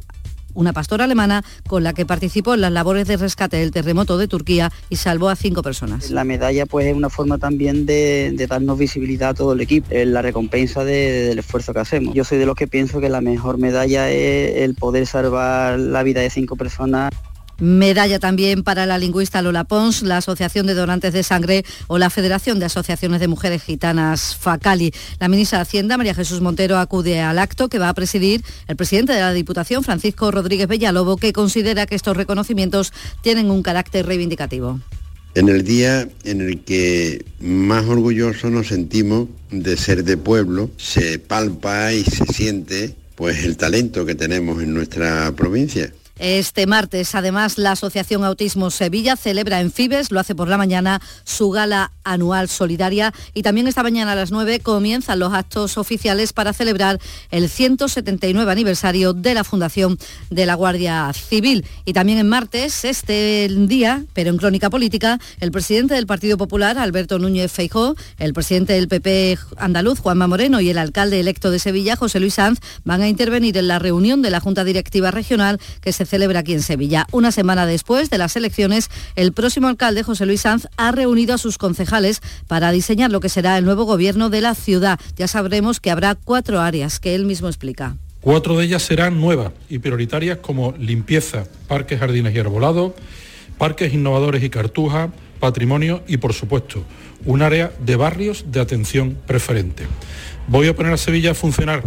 [SPEAKER 31] una pastora alemana con la que participó en las labores de rescate del terremoto de Turquía y salvó a cinco personas.
[SPEAKER 42] La medalla pues es una forma también de, darnos visibilidad a todo el equipo, es la recompensa de- del esfuerzo que hacemos. Yo soy de los que pienso que la mejor medalla es el poder salvar la vida de cinco personas.
[SPEAKER 31] Medalla también para la lingüista Lola Pons, la Asociación de Donantes de Sangre o la Federación de Asociaciones de Mujeres Gitanas FACALI. La ministra de Hacienda, María Jesús Montero, acude al acto que va a presidir el presidente de la Diputación, Francisco Rodríguez Bellalobo, que considera que estos reconocimientos tienen un carácter reivindicativo.
[SPEAKER 43] En el día en el que más orgullosos nos sentimos de ser de pueblo, se palpa y se siente pues el talento que tenemos en nuestra provincia.
[SPEAKER 31] Este martes. Además, la Asociación Autismo Sevilla celebra en Fibes, lo hace por la mañana, su gala anual solidaria y también esta mañana a las 9 comienzan los actos oficiales para celebrar el 179 aniversario de la fundación de la Guardia Civil. Y también en martes, este día, pero en crónica política, el presidente del Partido Popular, Alberto Núñez Feijó, el presidente del PP andaluz, Juanma Moreno, y el alcalde electo de Sevilla, José Luis Sanz, van a intervenir en la reunión de la Junta Directiva Regional que se celebra aquí en Sevilla. Una semana después de las elecciones, el próximo alcalde, José Luis Sanz, ha reunido a sus concejales para diseñar lo que será el nuevo gobierno de la ciudad. Ya sabremos que habrá cuatro áreas que él mismo explica.
[SPEAKER 44] Cuatro de ellas serán nuevas y prioritarias como limpieza, parques, jardines y arbolados, parques innovadores y cartuja, patrimonio y, por supuesto, un área de barrios de atención preferente. Voy a poner a Sevilla a funcionar.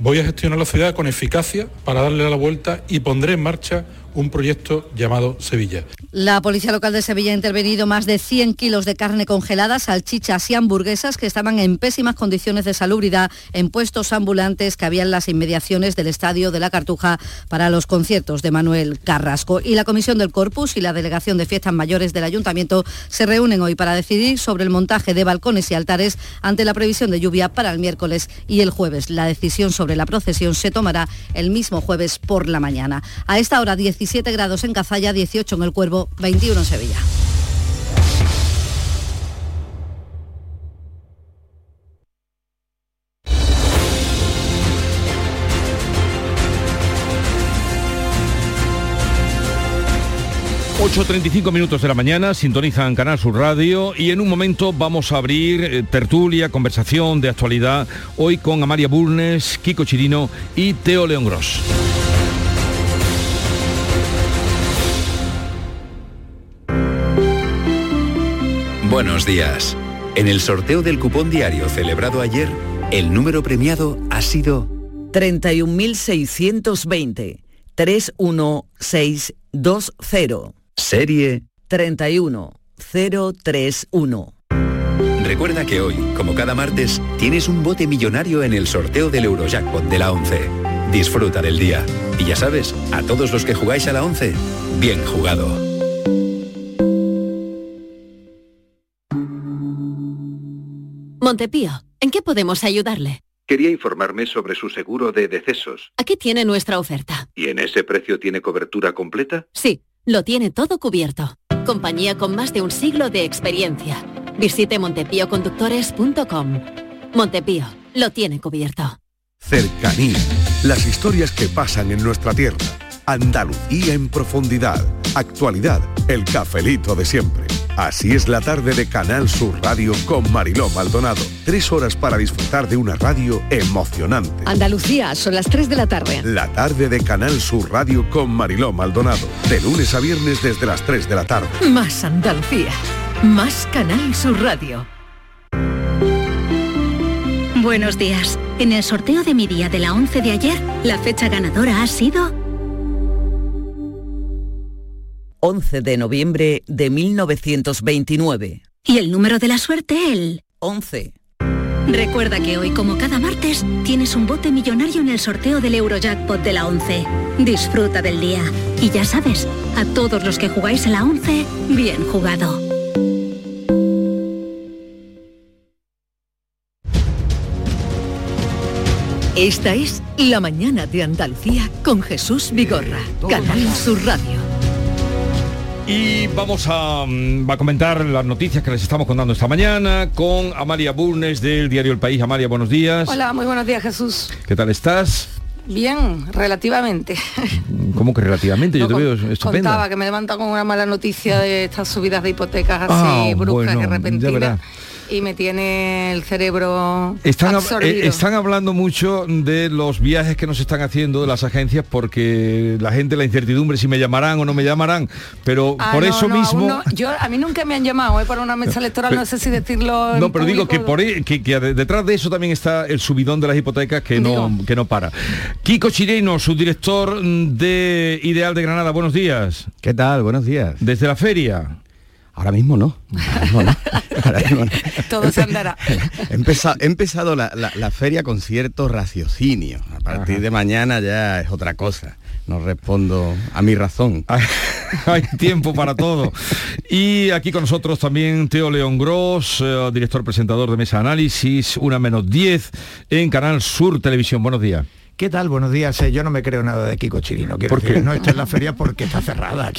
[SPEAKER 44] Voy a gestionar la ciudad con eficacia para darle la vuelta y pondré en marcha un proyecto llamado Sevilla.
[SPEAKER 31] La Policía Local de Sevilla ha intervenido más de 100 kilos de carne congelada, salchichas y hamburguesas que estaban en pésimas condiciones de salubridad en puestos ambulantes que había en las inmediaciones del Estadio de la Cartuja para los conciertos de Manuel Carrasco. Y la Comisión del Corpus y la Delegación de Fiestas Mayores del Ayuntamiento se reúnen hoy para decidir sobre el montaje de balcones y altares ante la previsión de lluvia para el miércoles y el jueves. La decisión sobre la procesión se tomará el mismo jueves por la mañana. A esta hora 17 grados en Cazalla, 18 en el Cuervo, 21 en Sevilla.
[SPEAKER 1] ...8.35 minutos de la mañana, sintonizan Canal Sur Radio y en un momento vamos a abrir eh, tertulia, conversación de actualidad, hoy con Amalia Burnes, Kiko Chirino y Teo León Gross.
[SPEAKER 45] Buenos días. En el sorteo del cupón diario celebrado ayer, el número premiado ha sido
[SPEAKER 46] 31.620 31620.
[SPEAKER 45] Serie
[SPEAKER 46] 31031.
[SPEAKER 45] Recuerda que hoy, como cada martes, tienes un bote millonario en el sorteo del Eurojackpot de la 11. Disfruta del día. Y ya sabes, a todos los que jugáis a la 11, bien jugado.
[SPEAKER 39] Montepío, ¿en qué podemos ayudarle?
[SPEAKER 47] Quería informarme sobre su seguro de decesos.
[SPEAKER 39] Aquí tiene nuestra oferta.
[SPEAKER 47] ¿Y en ese precio tiene cobertura completa?
[SPEAKER 39] Sí, lo tiene todo cubierto. Compañía con más de un siglo de experiencia. Visite montepíoconductores.com. Montepío, lo tiene cubierto.
[SPEAKER 48] Cercanía. Las historias que pasan en nuestra tierra. Andalucía en profundidad. Actualidad. El cafelito de siempre. Así es la tarde de Canal Sur Radio con Mariló Maldonado. Tres horas para disfrutar de una radio emocionante.
[SPEAKER 9] Andalucía, son las 3 de la tarde.
[SPEAKER 48] La tarde de Canal Sur Radio con Mariló Maldonado. De lunes a viernes desde las 3 de la tarde.
[SPEAKER 9] Más Andalucía. Más Canal Sur Radio.
[SPEAKER 49] Buenos días. En el sorteo de mi día de la 11 de ayer, la fecha ganadora ha sido
[SPEAKER 46] 11 de noviembre de 1929.
[SPEAKER 49] Y el número de la suerte, el
[SPEAKER 46] 11.
[SPEAKER 49] Recuerda que hoy, como cada martes, tienes un bote millonario en el sorteo del Eurojackpot de la 11. Disfruta del día. Y ya sabes, a todos los que jugáis a la 11, bien jugado.
[SPEAKER 9] Esta es La Mañana de Andalucía con Jesús Vigorra, Canal Sur Radio.
[SPEAKER 1] Y vamos a, mm, a, comentar las noticias que les estamos contando esta mañana con Amalia Burnes del diario El País. Amalia, buenos días.
[SPEAKER 50] Hola, muy buenos días Jesús.
[SPEAKER 1] ¿Qué tal estás?
[SPEAKER 50] Bien, relativamente.
[SPEAKER 1] ¿Cómo que relativamente? Yo te veo estupenda.
[SPEAKER 50] Contaba que me levanta con una mala noticia de estas subidas de hipotecas así ah, bruscas y repentinas y me tiene el cerebro
[SPEAKER 1] están, eh, están hablando mucho de los viajes que nos están haciendo de las agencias porque la gente la incertidumbre si me llamarán o no me llamarán pero
[SPEAKER 50] ah,
[SPEAKER 1] por eso mismo
[SPEAKER 50] yo a mí nunca me han llamado ¿eh? para una mesa electoral no sé si decirlo
[SPEAKER 1] no pero digo que por e, que, detrás de eso también está el subidón de las hipotecas que no que no para. Kiko Chireno su director de Ideal de Granada buenos días.
[SPEAKER 51] Qué tal buenos días.
[SPEAKER 1] Desde la feria
[SPEAKER 51] Ahora mismo no.
[SPEAKER 50] Todo se andará.
[SPEAKER 51] He empezado, empezado la, feria con cierto raciocinio. A partir de mañana ya es otra cosa. no respondo a mi razón.
[SPEAKER 1] Hay tiempo para todo. Y aquí con nosotros también Teo León Gross, eh, director presentador de Mesa Análisis, una menos 10 en Canal Sur Televisión. Buenos días.
[SPEAKER 52] ¿Qué tal? Buenos días. Eh, yo no me creo nada de Kiko Chirino. Quiero decir, no está en la feria porque está cerrada.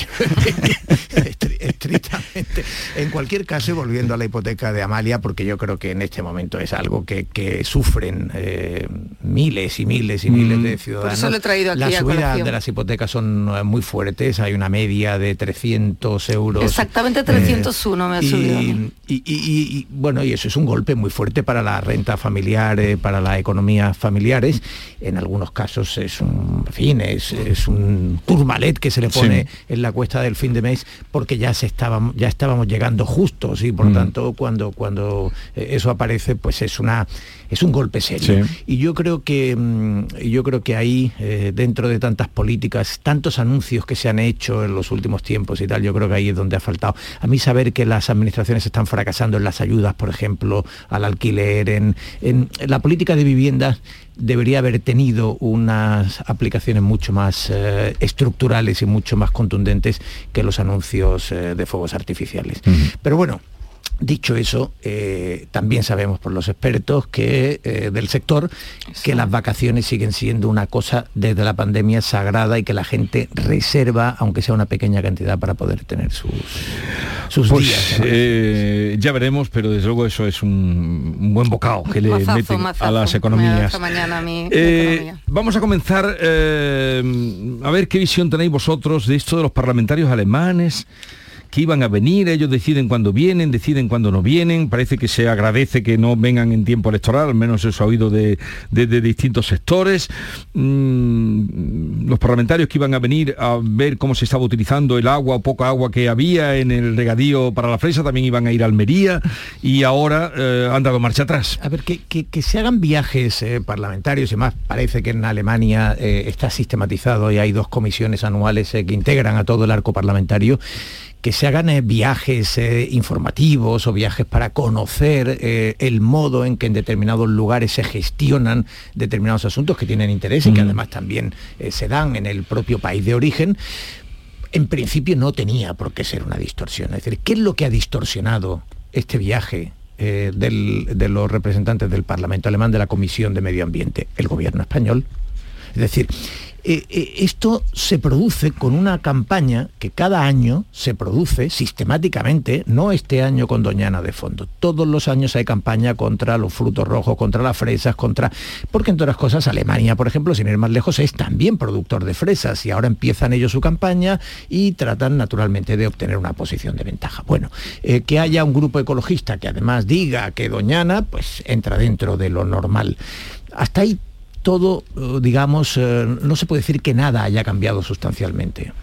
[SPEAKER 52] Estrictamente. En cualquier caso, volviendo a la hipoteca de Amalia, porque yo creo que en este momento es algo que, que sufren eh, miles y miles y miles de ciudadanos.
[SPEAKER 50] Por eso lo he traído aquí
[SPEAKER 52] las
[SPEAKER 50] a
[SPEAKER 52] subidas de las hipotecas son eh, muy fuertes. Hay una media de 300 euros.
[SPEAKER 50] Exactamente 301 me ha
[SPEAKER 52] y,
[SPEAKER 50] subido.
[SPEAKER 52] y- y- y- y, bueno, y eso es un golpe muy fuerte para la renta familiar, eh, para la economía familiares. En algunos casos es un, en fin, es, es un turmalet que se le pone
[SPEAKER 1] Sí.
[SPEAKER 52] en la cuesta del fin de mes porque ya se estábamos, ya estábamos llegando justos y por
[SPEAKER 1] Mm.
[SPEAKER 52] tanto cuando, cuando eh, eso aparece, pues es una es un golpe serio.
[SPEAKER 1] Sí.
[SPEAKER 52] Y yo creo que mm, yo creo que ahí, eh, dentro de tantas políticas, tantos anuncios que se han hecho en los últimos tiempos y tal, yo creo que ahí es donde ha faltado. A mí saber que las administraciones están fracasando en las ayudas, por ejemplo, al alquiler, en, en la política de vivienda debería haber tenido unas aplicaciones mucho más eh, estructurales y mucho más contundentes que los anuncios eh, de fuegos artificiales. Pero bueno, Dicho eso, eh, también sabemos por los expertos que eh, del sector que las vacaciones siguen siendo una cosa desde la pandemia sagrada y que la gente reserva, aunque sea una pequeña cantidad, para poder tener sus, sus
[SPEAKER 1] Pues,
[SPEAKER 52] días. ¿no?
[SPEAKER 1] eh, ya veremos, pero desde luego eso es un, un buen bocado que le
[SPEAKER 50] Mazazo,
[SPEAKER 1] meten a las economías.
[SPEAKER 50] mañana a mí
[SPEAKER 1] Eh,
[SPEAKER 50] economía.
[SPEAKER 1] vamos a comenzar eh, a ver qué visión tenéis vosotros de esto de los parlamentarios alemanes que iban a venir, ellos deciden cuándo vienen, deciden cuándo no vienen, parece que se agradece que no vengan en tiempo electoral, al menos eso ha oído de, de- distintos sectores. Mm, los parlamentarios que iban a venir a ver cómo se estaba utilizando el agua o poca agua que había en el regadío para la fresa, también iban a ir a Almería y ahora eh, han dado marcha atrás.
[SPEAKER 52] A ver, que, que- se hagan viajes eh, parlamentarios y más, parece que en Alemania eh, está sistematizado y hay dos comisiones anuales que integran a todo el arco parlamentario que se hagan eh, viajes eh, informativos o viajes para conocer eh, el modo en que en determinados lugares se gestionan determinados asuntos que tienen interés y que además también se dan en el propio país de origen, en principio no tenía por qué ser una distorsión. Es decir, ¿qué es lo que ha distorsionado este viaje eh, del- de los representantes del Parlamento alemán de la Comisión de Medio Ambiente? El gobierno español. Es decir, eh, eh, esto se produce con una campaña que cada año se produce sistemáticamente, no este año con Doñana de fondo. Todos los años hay campaña contra los frutos rojos, contra las fresas, contra... Porque entre otras cosas Alemania, por ejemplo, sin ir más lejos, es también productor de fresas y ahora empiezan ellos su campaña y tratan naturalmente de obtener una posición de ventaja. Bueno, eh, que haya un grupo ecologista que además diga que Doñana, pues entra dentro de lo normal. Hasta ahí todo, eh, digamos, eh, no se puede decir que nada haya cambiado sustancialmente.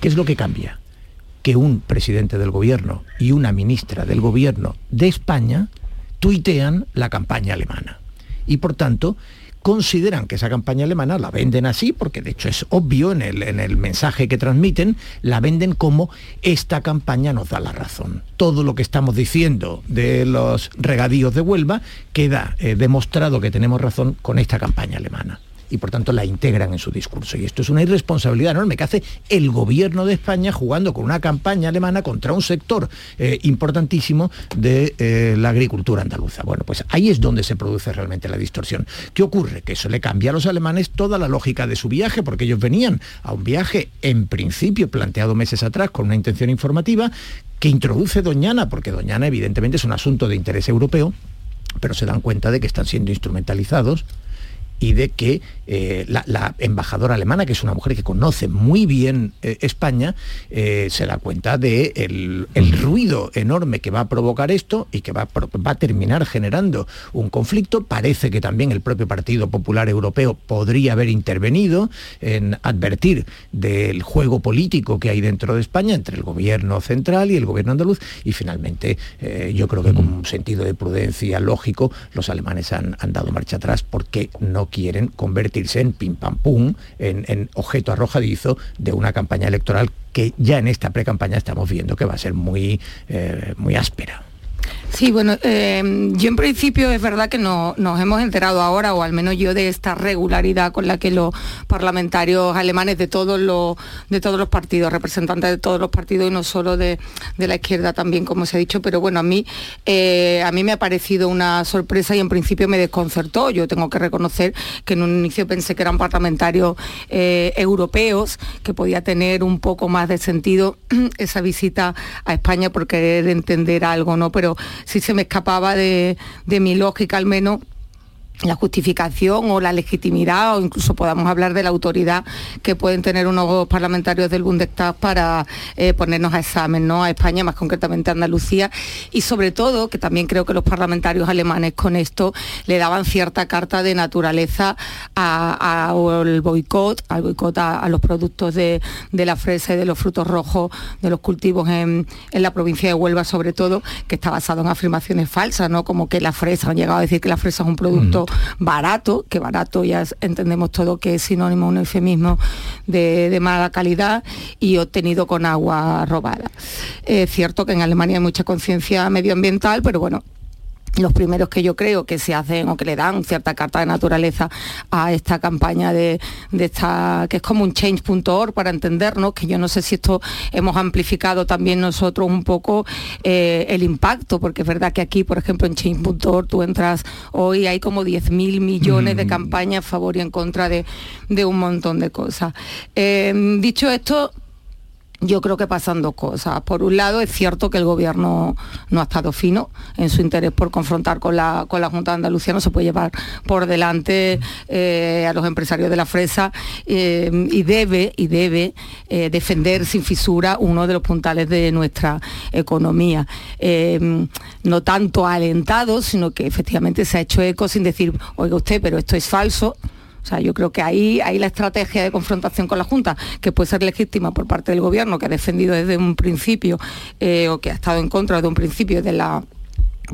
[SPEAKER 52] ¿Qué es lo que cambia? Que un presidente del gobierno y una ministra del gobierno de España tuitean la campaña alemana. Y por tanto, consideran que esa campaña alemana la venden así, porque de hecho es obvio en el, en el mensaje que transmiten, la venden como esta campaña nos da la razón. Todo lo que estamos diciendo de los regadíos de Huelva queda eh, demostrado que tenemos razón con esta campaña alemana y por tanto la integran en su discurso. Y esto es una irresponsabilidad enorme que hace el gobierno de España jugando con una campaña alemana contra un sector eh, importantísimo de eh, la agricultura andaluza. Bueno, pues ahí es donde se produce realmente la distorsión. ¿Qué ocurre? Que eso le cambia a los alemanes toda la lógica de su viaje, porque ellos venían a un viaje en principio planteado meses atrás con una intención informativa que introduce Doñana, porque Doñana evidentemente es un asunto de interés europeo, pero se dan cuenta de que están siendo instrumentalizados y de que eh, la, la embajadora alemana, que es una mujer que conoce muy bien eh, España, eh, se da cuenta de el, el ruido enorme que va a provocar esto y que va va a terminar generando un conflicto. Parece que también el propio Partido Popular Europeo podría haber intervenido en advertir del juego político que hay dentro de España entre el gobierno central y el gobierno andaluz. Y finalmente yo creo que con un sentido de prudencia lógico los alemanes han, han dado marcha atrás porque no quieren convertirse en pim pam pum, en, objeto arrojadizo de una campaña electoral que ya en esta pre-campaña estamos viendo que va a ser muy, eh, muy áspera.
[SPEAKER 50] Sí, bueno, em, yo en principio es verdad que no, nos hemos enterado ahora, o al menos yo, de esta regularidad con la que los parlamentarios alemanes de todos los, de todos los partidos, representantes de todos los partidos y no solo de, la izquierda también, como se ha dicho, pero bueno, a mí, eh, a mí me ha parecido una sorpresa y en principio me desconcertó. Yo tengo que reconocer que en un inicio pensé que eran parlamentarios eh, europeos, que podía tener un poco más de sentido esa visita a España por querer entender algo, ¿no? Pero si se me escapaba de, de mi lógica al menos la justificación o la legitimidad o incluso podamos hablar de la autoridad que pueden tener unos parlamentarios del Bundestag para eh, ponernos a examen, ¿no? A España, más concretamente a Andalucía, y sobre todo, que también creo que los parlamentarios alemanes con esto le daban cierta carta de naturaleza al boicot, al boicot a, los productos de, la fresa y de los frutos rojos de los cultivos en, la provincia de Huelva, sobre todo, que está basado en afirmaciones falsas, ¿no? Como que la fresa, han llegado a decir que la fresa es un producto barato, que barato ya entendemos todo que es sinónimo, un eufemismo de, de mala calidad y obtenido con agua robada. Es cierto que en Alemania hay mucha conciencia medioambiental, pero bueno, los primeros que yo creo que se hacen o que le dan cierta carta de naturaleza a esta campaña de, esta, que es como un change.org para entendernos, que yo no sé si esto hemos amplificado también nosotros un poco eh, el impacto, porque es verdad que aquí, por ejemplo, en change.org tú entras hoy, hay como 10.000 millones de mm. campañas a favor y en contra de, un montón de cosas. Eh, dicho esto, yo creo que pasan dos cosas. Por un lado, es cierto que el gobierno no ha estado fino en su interés por confrontar con la, con la Junta de Andalucía, no se puede llevar por delante eh, a los empresarios de la fresa eh, y debe, y debe eh, defender sin fisura uno de los puntales de nuestra economía. no tanto alentado, sino que efectivamente se ha hecho eco sin decir, oiga usted, pero esto es falso o sea, yo creo que ahí, hay la estrategia de confrontación con la Junta, que puede ser legítima por parte del Gobierno, que ha defendido desde un principio eh, o que ha estado en contra desde un principio de la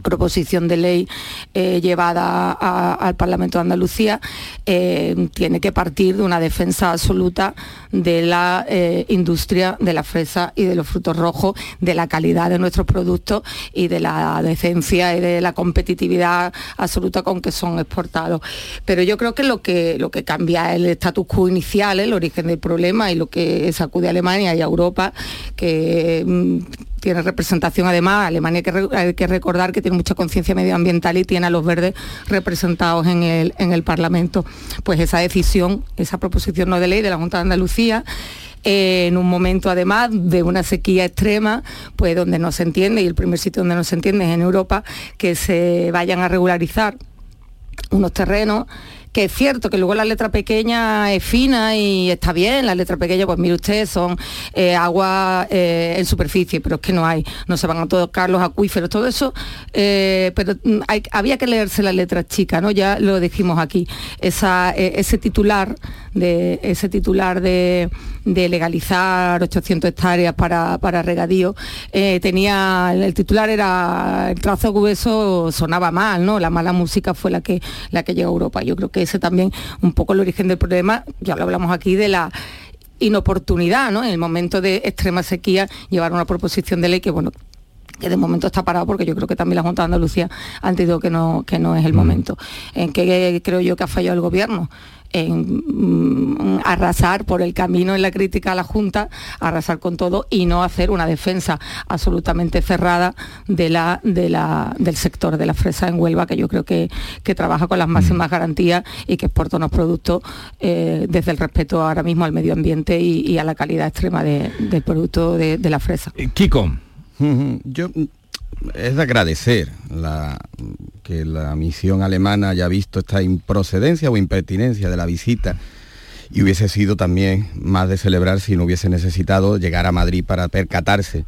[SPEAKER 50] proposición de ley eh, llevada al Parlamento de Andalucía eh, tiene que partir de una defensa absoluta de la eh, industria de la fresa y de los frutos rojos, de la calidad de nuestros productos y de la decencia y de la competitividad absoluta con que son exportados. Pero yo creo que lo que, lo que cambia el status quo inicial, el origen del problema y lo que sacude a Alemania y a Europa, que mm, tiene representación además, Alemania hay que, recordar que tiene mucha conciencia medioambiental y tiene a los verdes representados en el, en el Parlamento. Pues esa decisión, esa proposición no de ley de la Junta de Andalucía, en un momento además de una sequía extrema, pues donde no se entiende, y el primer sitio donde no se entiende es en Europa, que se vayan a regularizar unos terrenos que es cierto que luego la letra pequeña es fina y está bien, la letra pequeña, pues mire usted, son eh, agua eh, en superficie, pero es que no hay, no se van a tocar los acuíferos, todo eso, eh, pero mm, había que leerse la letra chica, ¿no? Ya lo dijimos aquí, ese titular de ese titular de, legalizar 800 hectáreas para, para regadío, tenía, el titular era, el trazo grueso sonaba mal, ¿no? La mala música fue la que, la que llegó a Europa. Yo creo que ese también un poco el origen del problema, ya lo hablamos aquí, de la inoportunidad, ¿no? En el momento de extrema sequía, llevar una proposición de ley que, bueno, que de momento está parado porque yo creo que también la Junta de Andalucía ha entendido que no, que no es el mm. momento. En que creo yo que ha fallado el gobierno en mm, arrasar por el camino en la crítica a la Junta, arrasar con todo y no hacer una defensa absolutamente cerrada de la, de la, del sector de la fresa en Huelva, que yo creo que, que trabaja con las máximas garantías y que exporta unos productos eh, desde el respeto ahora mismo al medio ambiente y, a la calidad extrema del producto de, de la fresa.
[SPEAKER 1] Kiko.
[SPEAKER 51] Yo es de agradecer que la misión alemana haya visto esta improcedencia o impertinencia de la visita y hubiese sido también más de celebrar si no hubiese necesitado llegar a Madrid para percatarse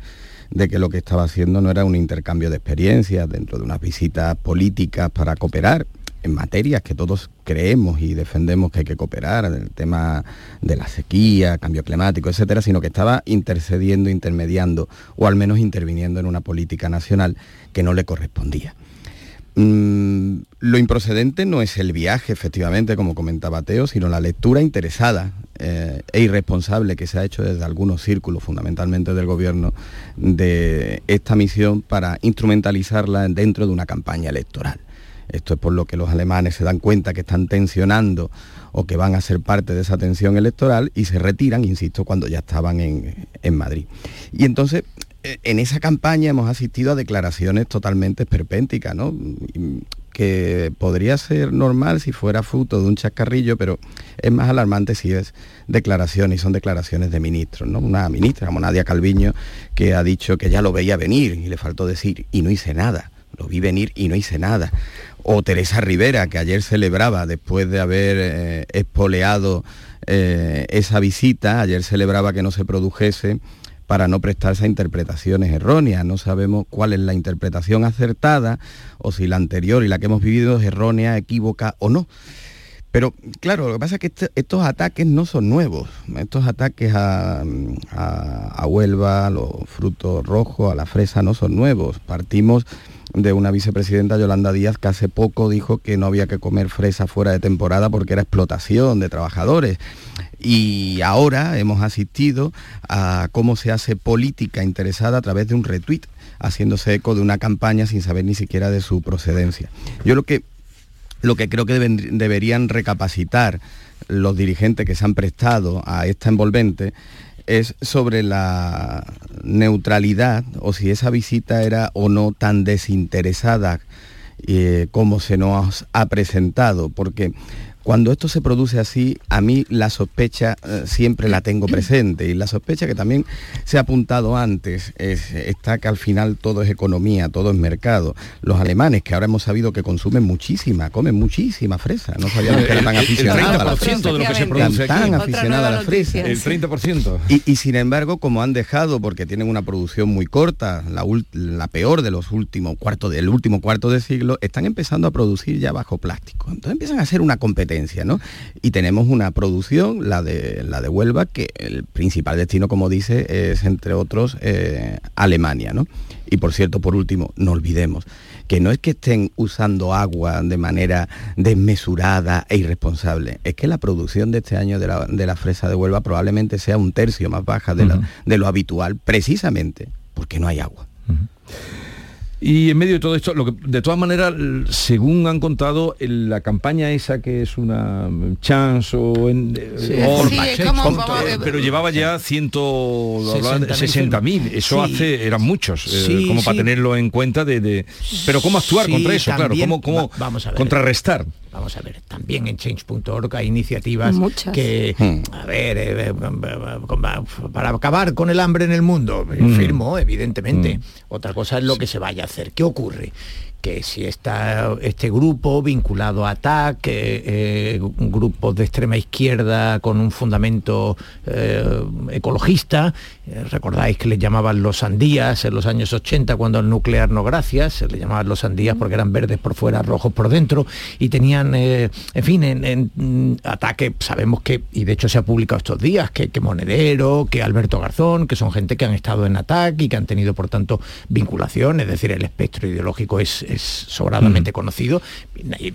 [SPEAKER 51] de que lo que estaba haciendo no era un intercambio de experiencias dentro de unas visitas políticas para cooperar, en materias que todos creemos y defendemos que hay que cooperar, en el tema de la sequía, cambio climático, etcétera, sino que estaba intercediendo, intermediando o al menos interviniendo en una política nacional que no le correspondía. Mm, lo improcedente no es el viaje, efectivamente, como comentaba Teo, sino la lectura interesada eh, e irresponsable que se ha hecho desde algunos círculos, fundamentalmente del gobierno, de esta misión para instrumentalizarla dentro de una campaña electoral. Esto es por lo que los alemanes se dan cuenta que están tensionando o que van a ser parte de esa tensión electoral y se retiran, insisto, cuando ya estaban en, en Madrid. Y entonces eh, en esa campaña hemos asistido a declaraciones totalmente esperpénticas, ¿no? que podría ser normal si fuera fruto de un chascarrillo, pero es más alarmante si es declaración y son declaraciones de ministros, ¿no? Una ministra como Nadia Calviño que ha dicho que ya lo veía venir y le faltó decir y no hice nada, lo vi venir y no hice nada. O Teresa Rivera, que ayer celebraba, después de haber eh, espoleado eh, esa visita, ayer celebraba que no se produjese para no prestarse a interpretaciones erróneas. No sabemos cuál es la interpretación acertada o si la anterior y la que hemos vivido es errónea, equívoca o no. Pero claro, lo que pasa es que este, estos ataques no son nuevos. Estos ataques a, a, Huelva, a los frutos rojos, a la fresa, no son nuevos. Partimos de una vicepresidenta Yolanda Díaz que hace poco dijo que no había que comer fresa fuera de temporada porque era explotación de trabajadores. Y ahora hemos asistido a cómo se hace política interesada a través de un retweet, haciéndose eco de una campaña sin saber ni siquiera de su procedencia. Yo lo que, lo que creo que deberían recapacitar los dirigentes que se han prestado a esta envolvente es sobre la neutralidad o si esa visita era o no tan desinteresada eh, como se nos ha presentado, porque cuando esto se produce así, a mí la sospecha eh, siempre la tengo presente y la sospecha que también se ha apuntado antes es, está que al final todo es economía, todo es mercado. Los alemanes, que ahora hemos sabido que consumen muchísima, comen muchísima fresa, no sabíamos que eran tan aficionados a la fresa.
[SPEAKER 1] de lo que se produce
[SPEAKER 51] tan aficionada a la fresa.
[SPEAKER 1] El 30%.
[SPEAKER 51] Y, y, sin embargo, como han dejado, porque tienen una producción muy corta, la, la peor de los últimos cuartos del último cuarto de siglo, están empezando a producir ya bajo plástico. Entonces empiezan a hacer una competencia y tenemos una producción, la de, la de Huelva, que el principal destino, como dice, es entre otros eh, Alemania, ¿no? Y por cierto, por último, no olvidemos que no es que estén usando agua de manera desmesurada e irresponsable, es que la producción de este año de la, fresa de Huelva probablemente sea un tercio más baja de, lo habitual, precisamente porque no hay agua.
[SPEAKER 1] Y en medio de todo esto, lo que, de todas maneras, según han contado, la campaña esa que es una chance o en, pero llevaba ya 160 mil, eso hace, eran muchos, eh, como para tenerlo en cuenta de, pero cómo actuar contra eso, claro, cómo, cómo vamos a contrarrestar.
[SPEAKER 52] Vamos a ver, también en change.org hay iniciativas que, hmm. a ver, eh, eh, para acabar con el hambre en el mundo, hmm. firmo, evidentemente. Hmm. Otra cosa es lo que se vaya a hacer. ¿Qué ocurre? Que si está este grupo vinculado a TAC, eh, un grupo de extrema izquierda con un fundamento ecologista, recordáis que le llamaban los sandías en los años 80 cuando el nuclear no gracias, se le llamaban los sandías porque eran verdes por fuera, rojos por dentro y tenían, en fin, en, mm, ataque, sabemos que, y de hecho se ha publicado estos días, que, que Monedero, que Alberto Garzón, que son gente que han estado en ataque y que han tenido por tanto vinculación, es decir, el espectro ideológico es es sobradamente conocido,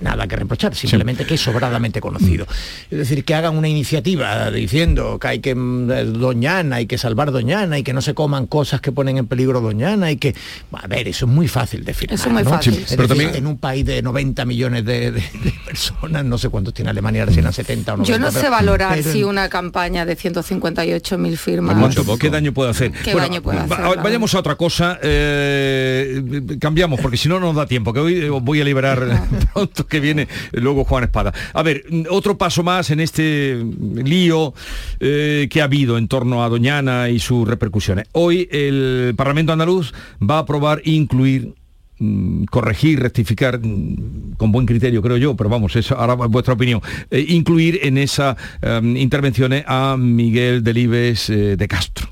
[SPEAKER 52] nada que reprochar, simplemente que es sobradamente conocido. Es decir, que hagan una iniciativa diciendo que hay que mm, Doñana, hay que salvar Doñana y que no se coman cosas que ponen en peligro Doñana y que, a ver, eso es muy fácil de firmar.
[SPEAKER 50] Eso es muy fácil.
[SPEAKER 52] pero también... en un país de 90 millones de, personas, no sé cuántos tiene Alemania, ahora si eran 70 o 90.
[SPEAKER 50] Yo no sé valorar si una campaña de 158.000 firmas...
[SPEAKER 1] ¿Qué daño puede hacer? vayamos a otra cosa, eh, cambiamos, porque si no nos da tiempo, que hoy voy a liberar pronto que viene luego Juan Espada. A ver, otro paso más en este lío eh, que ha habido en torno a Doñana y sus repercusiones. Hoy el Parlamento andaluz va a aprobar incluir mm, corregir, rectificar mm, con buen criterio, creo yo, pero vamos, eso ahora vuestra opinión, eh, incluir en esas intervenciones a Miguel Delibes eh, de Castro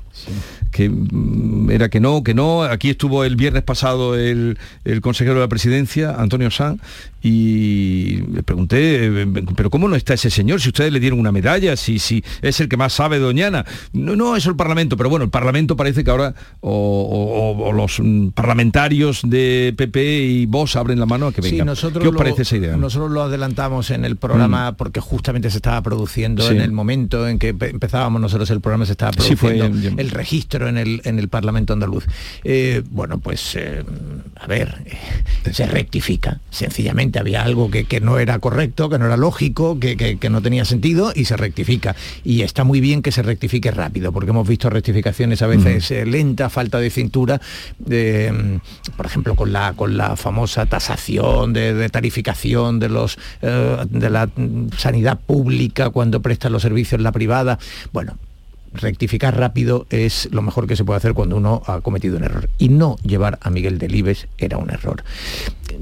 [SPEAKER 1] que mm, era que no, que no. Aquí estuvo el viernes pasado el, consejero de la presidencia, Antonio Sanz, y le pregunté, eh, pero ¿cómo no está ese señor? Si ustedes le dieron una medalla, si, si es el que más sabe Doñana. No, no es el Parlamento, pero bueno, el Parlamento parece que ahora o, los mm, parlamentarios de PP y vos abren la mano a que vengan.
[SPEAKER 52] nosotros
[SPEAKER 1] ¿Qué os parece esa idea?
[SPEAKER 52] Nosotros lo adelantamos en el programa mm. porque justamente se estaba produciendo en el momento en que empezábamos nosotros el programa, se estaba produciendo el registro en el, en el Parlamento andaluz. Eh, bueno, pues eh, a ver, se rectifica. Sencillamente había algo que, no era correcto, que no era lógico, que, no tenía sentido y se rectifica. Y está muy bien que se rectifique rápido, porque hemos visto rectificaciones a veces lentas, falta de cintura, por ejemplo, con la, con la famosa tasación de, tarificación de, los, de la sanidad pública cuando prestan los servicios en la privada. Bueno, rectificar rápido es lo mejor que se puede hacer cuando uno ha cometido un error. Y no llevar a Miguel Delibes era un error.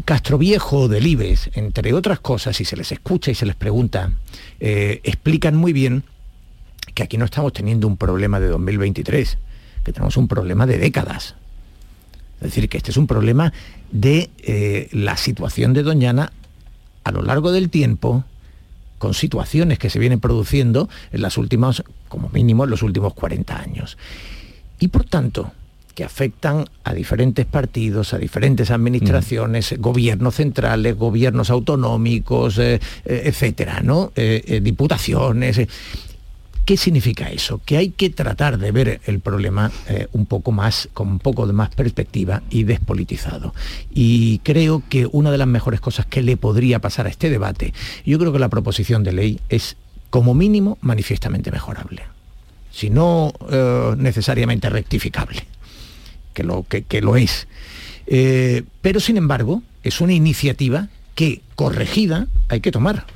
[SPEAKER 52] Castroviejo Delibes, entre otras cosas, si se les escucha y se les pregunta, eh, explican muy bien que aquí no estamos teniendo un problema de 2023, que tenemos un problema de décadas. Es decir, que este es un problema de eh, la situación de Doñana a lo largo del tiempo, con situaciones que se vienen produciendo en las últimas, como mínimo en los últimos 40 años. Y por tanto, que afectan a diferentes partidos, a diferentes administraciones, gobiernos centrales, gobiernos autonómicos, eh, eh, etcétera, ¿no? Eh, diputaciones. ¿Qué significa eso? Que hay que tratar de ver el problema un poco más, con un poco de más perspectiva y despolitizado. Y creo que una de las mejores cosas que le podría pasar a este debate, yo creo que la proposición de ley es como mínimo manifiestamente mejorable, si no eh, necesariamente rectificable, que lo, que, lo es. Eh, pero sin embargo, es una iniciativa que corregida hay que tomar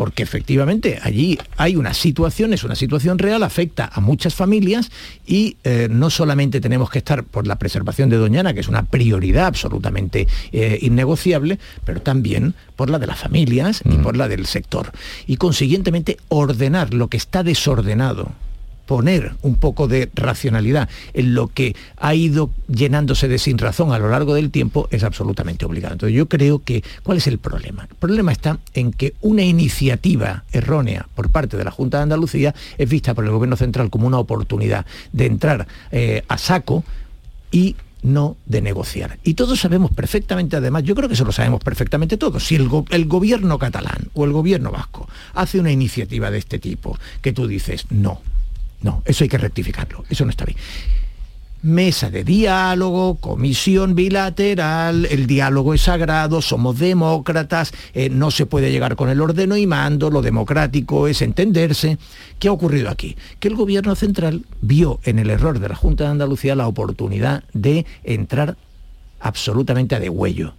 [SPEAKER 52] porque efectivamente allí hay una situación, es una situación real, afecta a muchas familias y eh, no solamente tenemos que estar por la preservación de Doñana, que es una prioridad absolutamente eh, innegociable, pero también por la de las familias y mm. por la del sector. Y consiguientemente ordenar lo que está desordenado poner un poco de racionalidad en lo que ha ido llenándose de sin razón a lo largo del tiempo es absolutamente obligado. Entonces yo creo que, ¿cuál es el problema? El problema está en que una iniciativa errónea por parte de la Junta de Andalucía es vista por el Gobierno Central como una oportunidad de entrar eh, a saco y no de negociar. Y todos sabemos perfectamente, además, yo creo que eso lo sabemos perfectamente todos, si el, gobierno catalán o el gobierno vasco hace una iniciativa de este tipo, que tú dices, no, no, eso hay que rectificarlo, eso no está bien. Mesa de diálogo, comisión bilateral, el diálogo es sagrado, somos demócratas, eh, no se puede llegar con el ordeno y mando, lo democrático es entenderse. ¿Qué ha ocurrido aquí? Que el gobierno central vio en el error de la Junta de Andalucía la oportunidad de entrar absolutamente a degüello.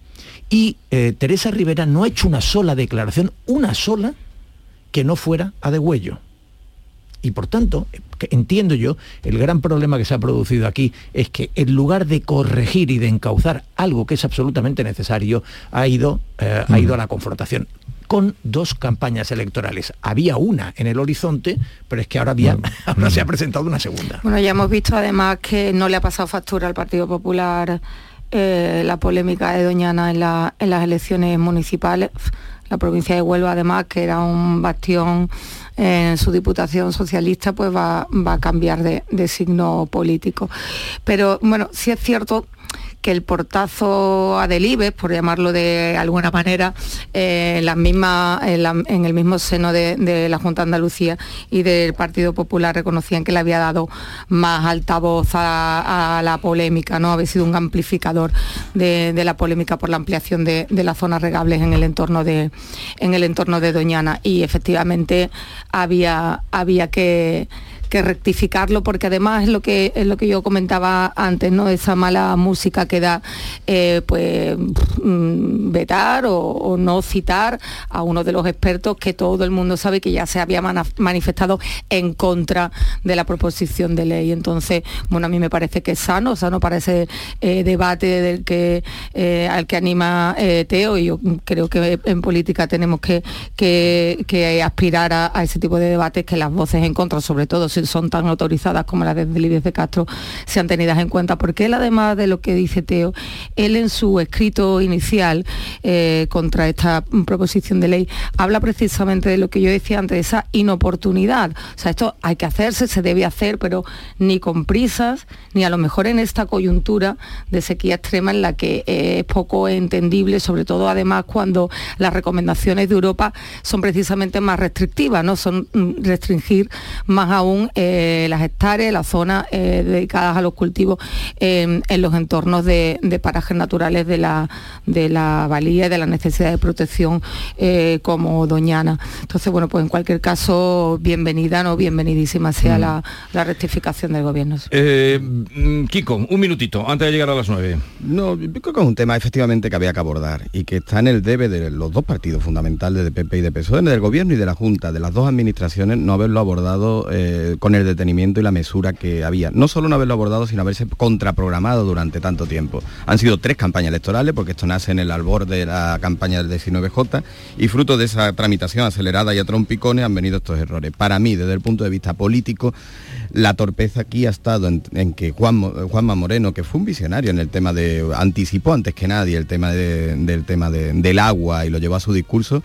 [SPEAKER 52] Y eh, Teresa Rivera no ha hecho una sola declaración, una sola, que no fuera a degüello. Y por tanto, entiendo yo, el gran problema que se ha producido aquí es que en lugar de corregir y de encauzar algo que es absolutamente necesario, ha ido, eh, ha ido a la confrontación con dos campañas electorales. Había una en el horizonte, pero es que ahora, había, se ha presentado una segunda.
[SPEAKER 50] Bueno, ya hemos visto además que no le ha pasado factura al Partido Popular eh, la polémica de Doñana en, en las elecciones municipales. La provincia de Huelva, además, que era un bastión en su diputación socialista pues va, a cambiar de, de signo político. Pero bueno, sí es cierto que el portazo a Delibes, por llamarlo de alguna manera, eh, en, en, el mismo seno de, la Junta de Andalucía y del Partido Popular reconocían que le había dado más altavoz a, la polémica, ¿no? Había sido un amplificador de, la polémica por la ampliación de, las zonas regables en el entorno de, en el entorno de Doñana. Y efectivamente había, había que que rectificarlo porque además es lo que es lo que yo comentaba antes, ¿no? Esa mala música que da eh, pues mm, vetar o, no citar a uno de los expertos que todo el mundo sabe que ya se había manifestado en contra de la proposición de ley. Entonces, bueno, a mí me parece que es sano, sano para ese eh, debate del que eh, al que anima Teo y yo creo que en política tenemos que, que, aspirar a, ese tipo de debates que las voces en contra, sobre todo si son tan autorizadas como las de Delibes de Castro sean tenidas en cuenta, porque él además de lo que dice Teo, él en su escrito inicial eh, contra esta proposición de ley habla precisamente de lo que yo decía antes, esa inoportunidad. O sea, esto hay que hacerse, se debe hacer, pero ni con prisas, ni a lo mejor en esta coyuntura de sequía extrema en la que eh, es poco entendible, sobre todo además cuando las recomendaciones de Europa son precisamente más restrictivas, ¿no? Son mm, restringir más aún eh, las hectáreas, las zonas eh, dedicadas a los cultivos en los entornos de, parajes naturales de la, de la valía y de la necesidad de protección como Doñana. Entonces, bueno, pues en cualquier caso, bienvenida, no bienvenidísima sea mm. la, la, rectificación del gobierno.
[SPEAKER 1] Mm, Kiko, un minutito, antes de llegar a las nueve.
[SPEAKER 51] No, yo creo que es un tema efectivamente que había que abordar y que está en el debe de los dos partidos fundamentales de PP y de PSOE, del gobierno y de la Junta, de las dos administraciones, no haberlo abordado eh, con el detenimiento y la mesura que había. No solo no haberlo abordado, sino haberse contraprogramado durante tanto tiempo. Han sido tres campañas electorales, porque esto nace en el albor de la campaña del 19J, y fruto de esa tramitación acelerada y a trompicones han venido estos errores. Para mí, desde el punto de vista político, la torpeza aquí ha estado en, que Juan, Juanma Moreno, que fue un visionario en el tema de, anticipó antes que nadie el tema del tema del agua y lo llevó a su discurso,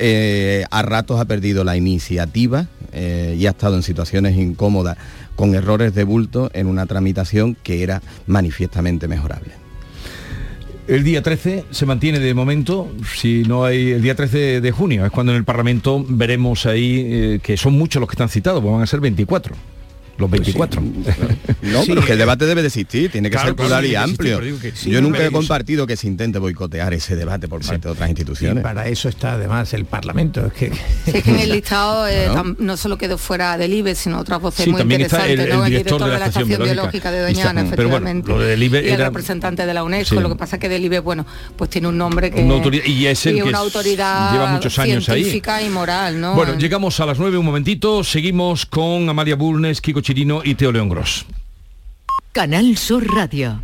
[SPEAKER 51] eh, a ratos ha perdido la iniciativa eh, y ha estado en situaciones incómodas con errores de bulto en una tramitación que era manifiestamente mejorable.
[SPEAKER 1] El día 13 se mantiene de momento, si no hay el día 13 de junio, es cuando en el Parlamento veremos ahí eh, que son muchos los que están citados, pues van a ser 24 los 24.
[SPEAKER 51] Pues no, pero que el debate debe de existir, tiene que ser plural y amplio. Yo nunca he compartido que se intente boicotear ese debate por parte de otras instituciones.
[SPEAKER 52] para eso está además el Parlamento. Es que,
[SPEAKER 50] en el listado eh, no solo quedó fuera del IBE, sino otras voces muy interesantes, el, el, director, de la, Estación, Biológica, de Doñana, efectivamente. y el representante de la UNESCO, lo que pasa es que del IBE, bueno, pues tiene un nombre que
[SPEAKER 1] y es el
[SPEAKER 50] una autoridad
[SPEAKER 1] lleva muchos años
[SPEAKER 50] científica y moral, ¿no?
[SPEAKER 1] Bueno, llegamos a las 9 un momentito, seguimos con Amalia Bulnes, Kiko Chirino y Teo León Gross.
[SPEAKER 9] Canal Sur Radio.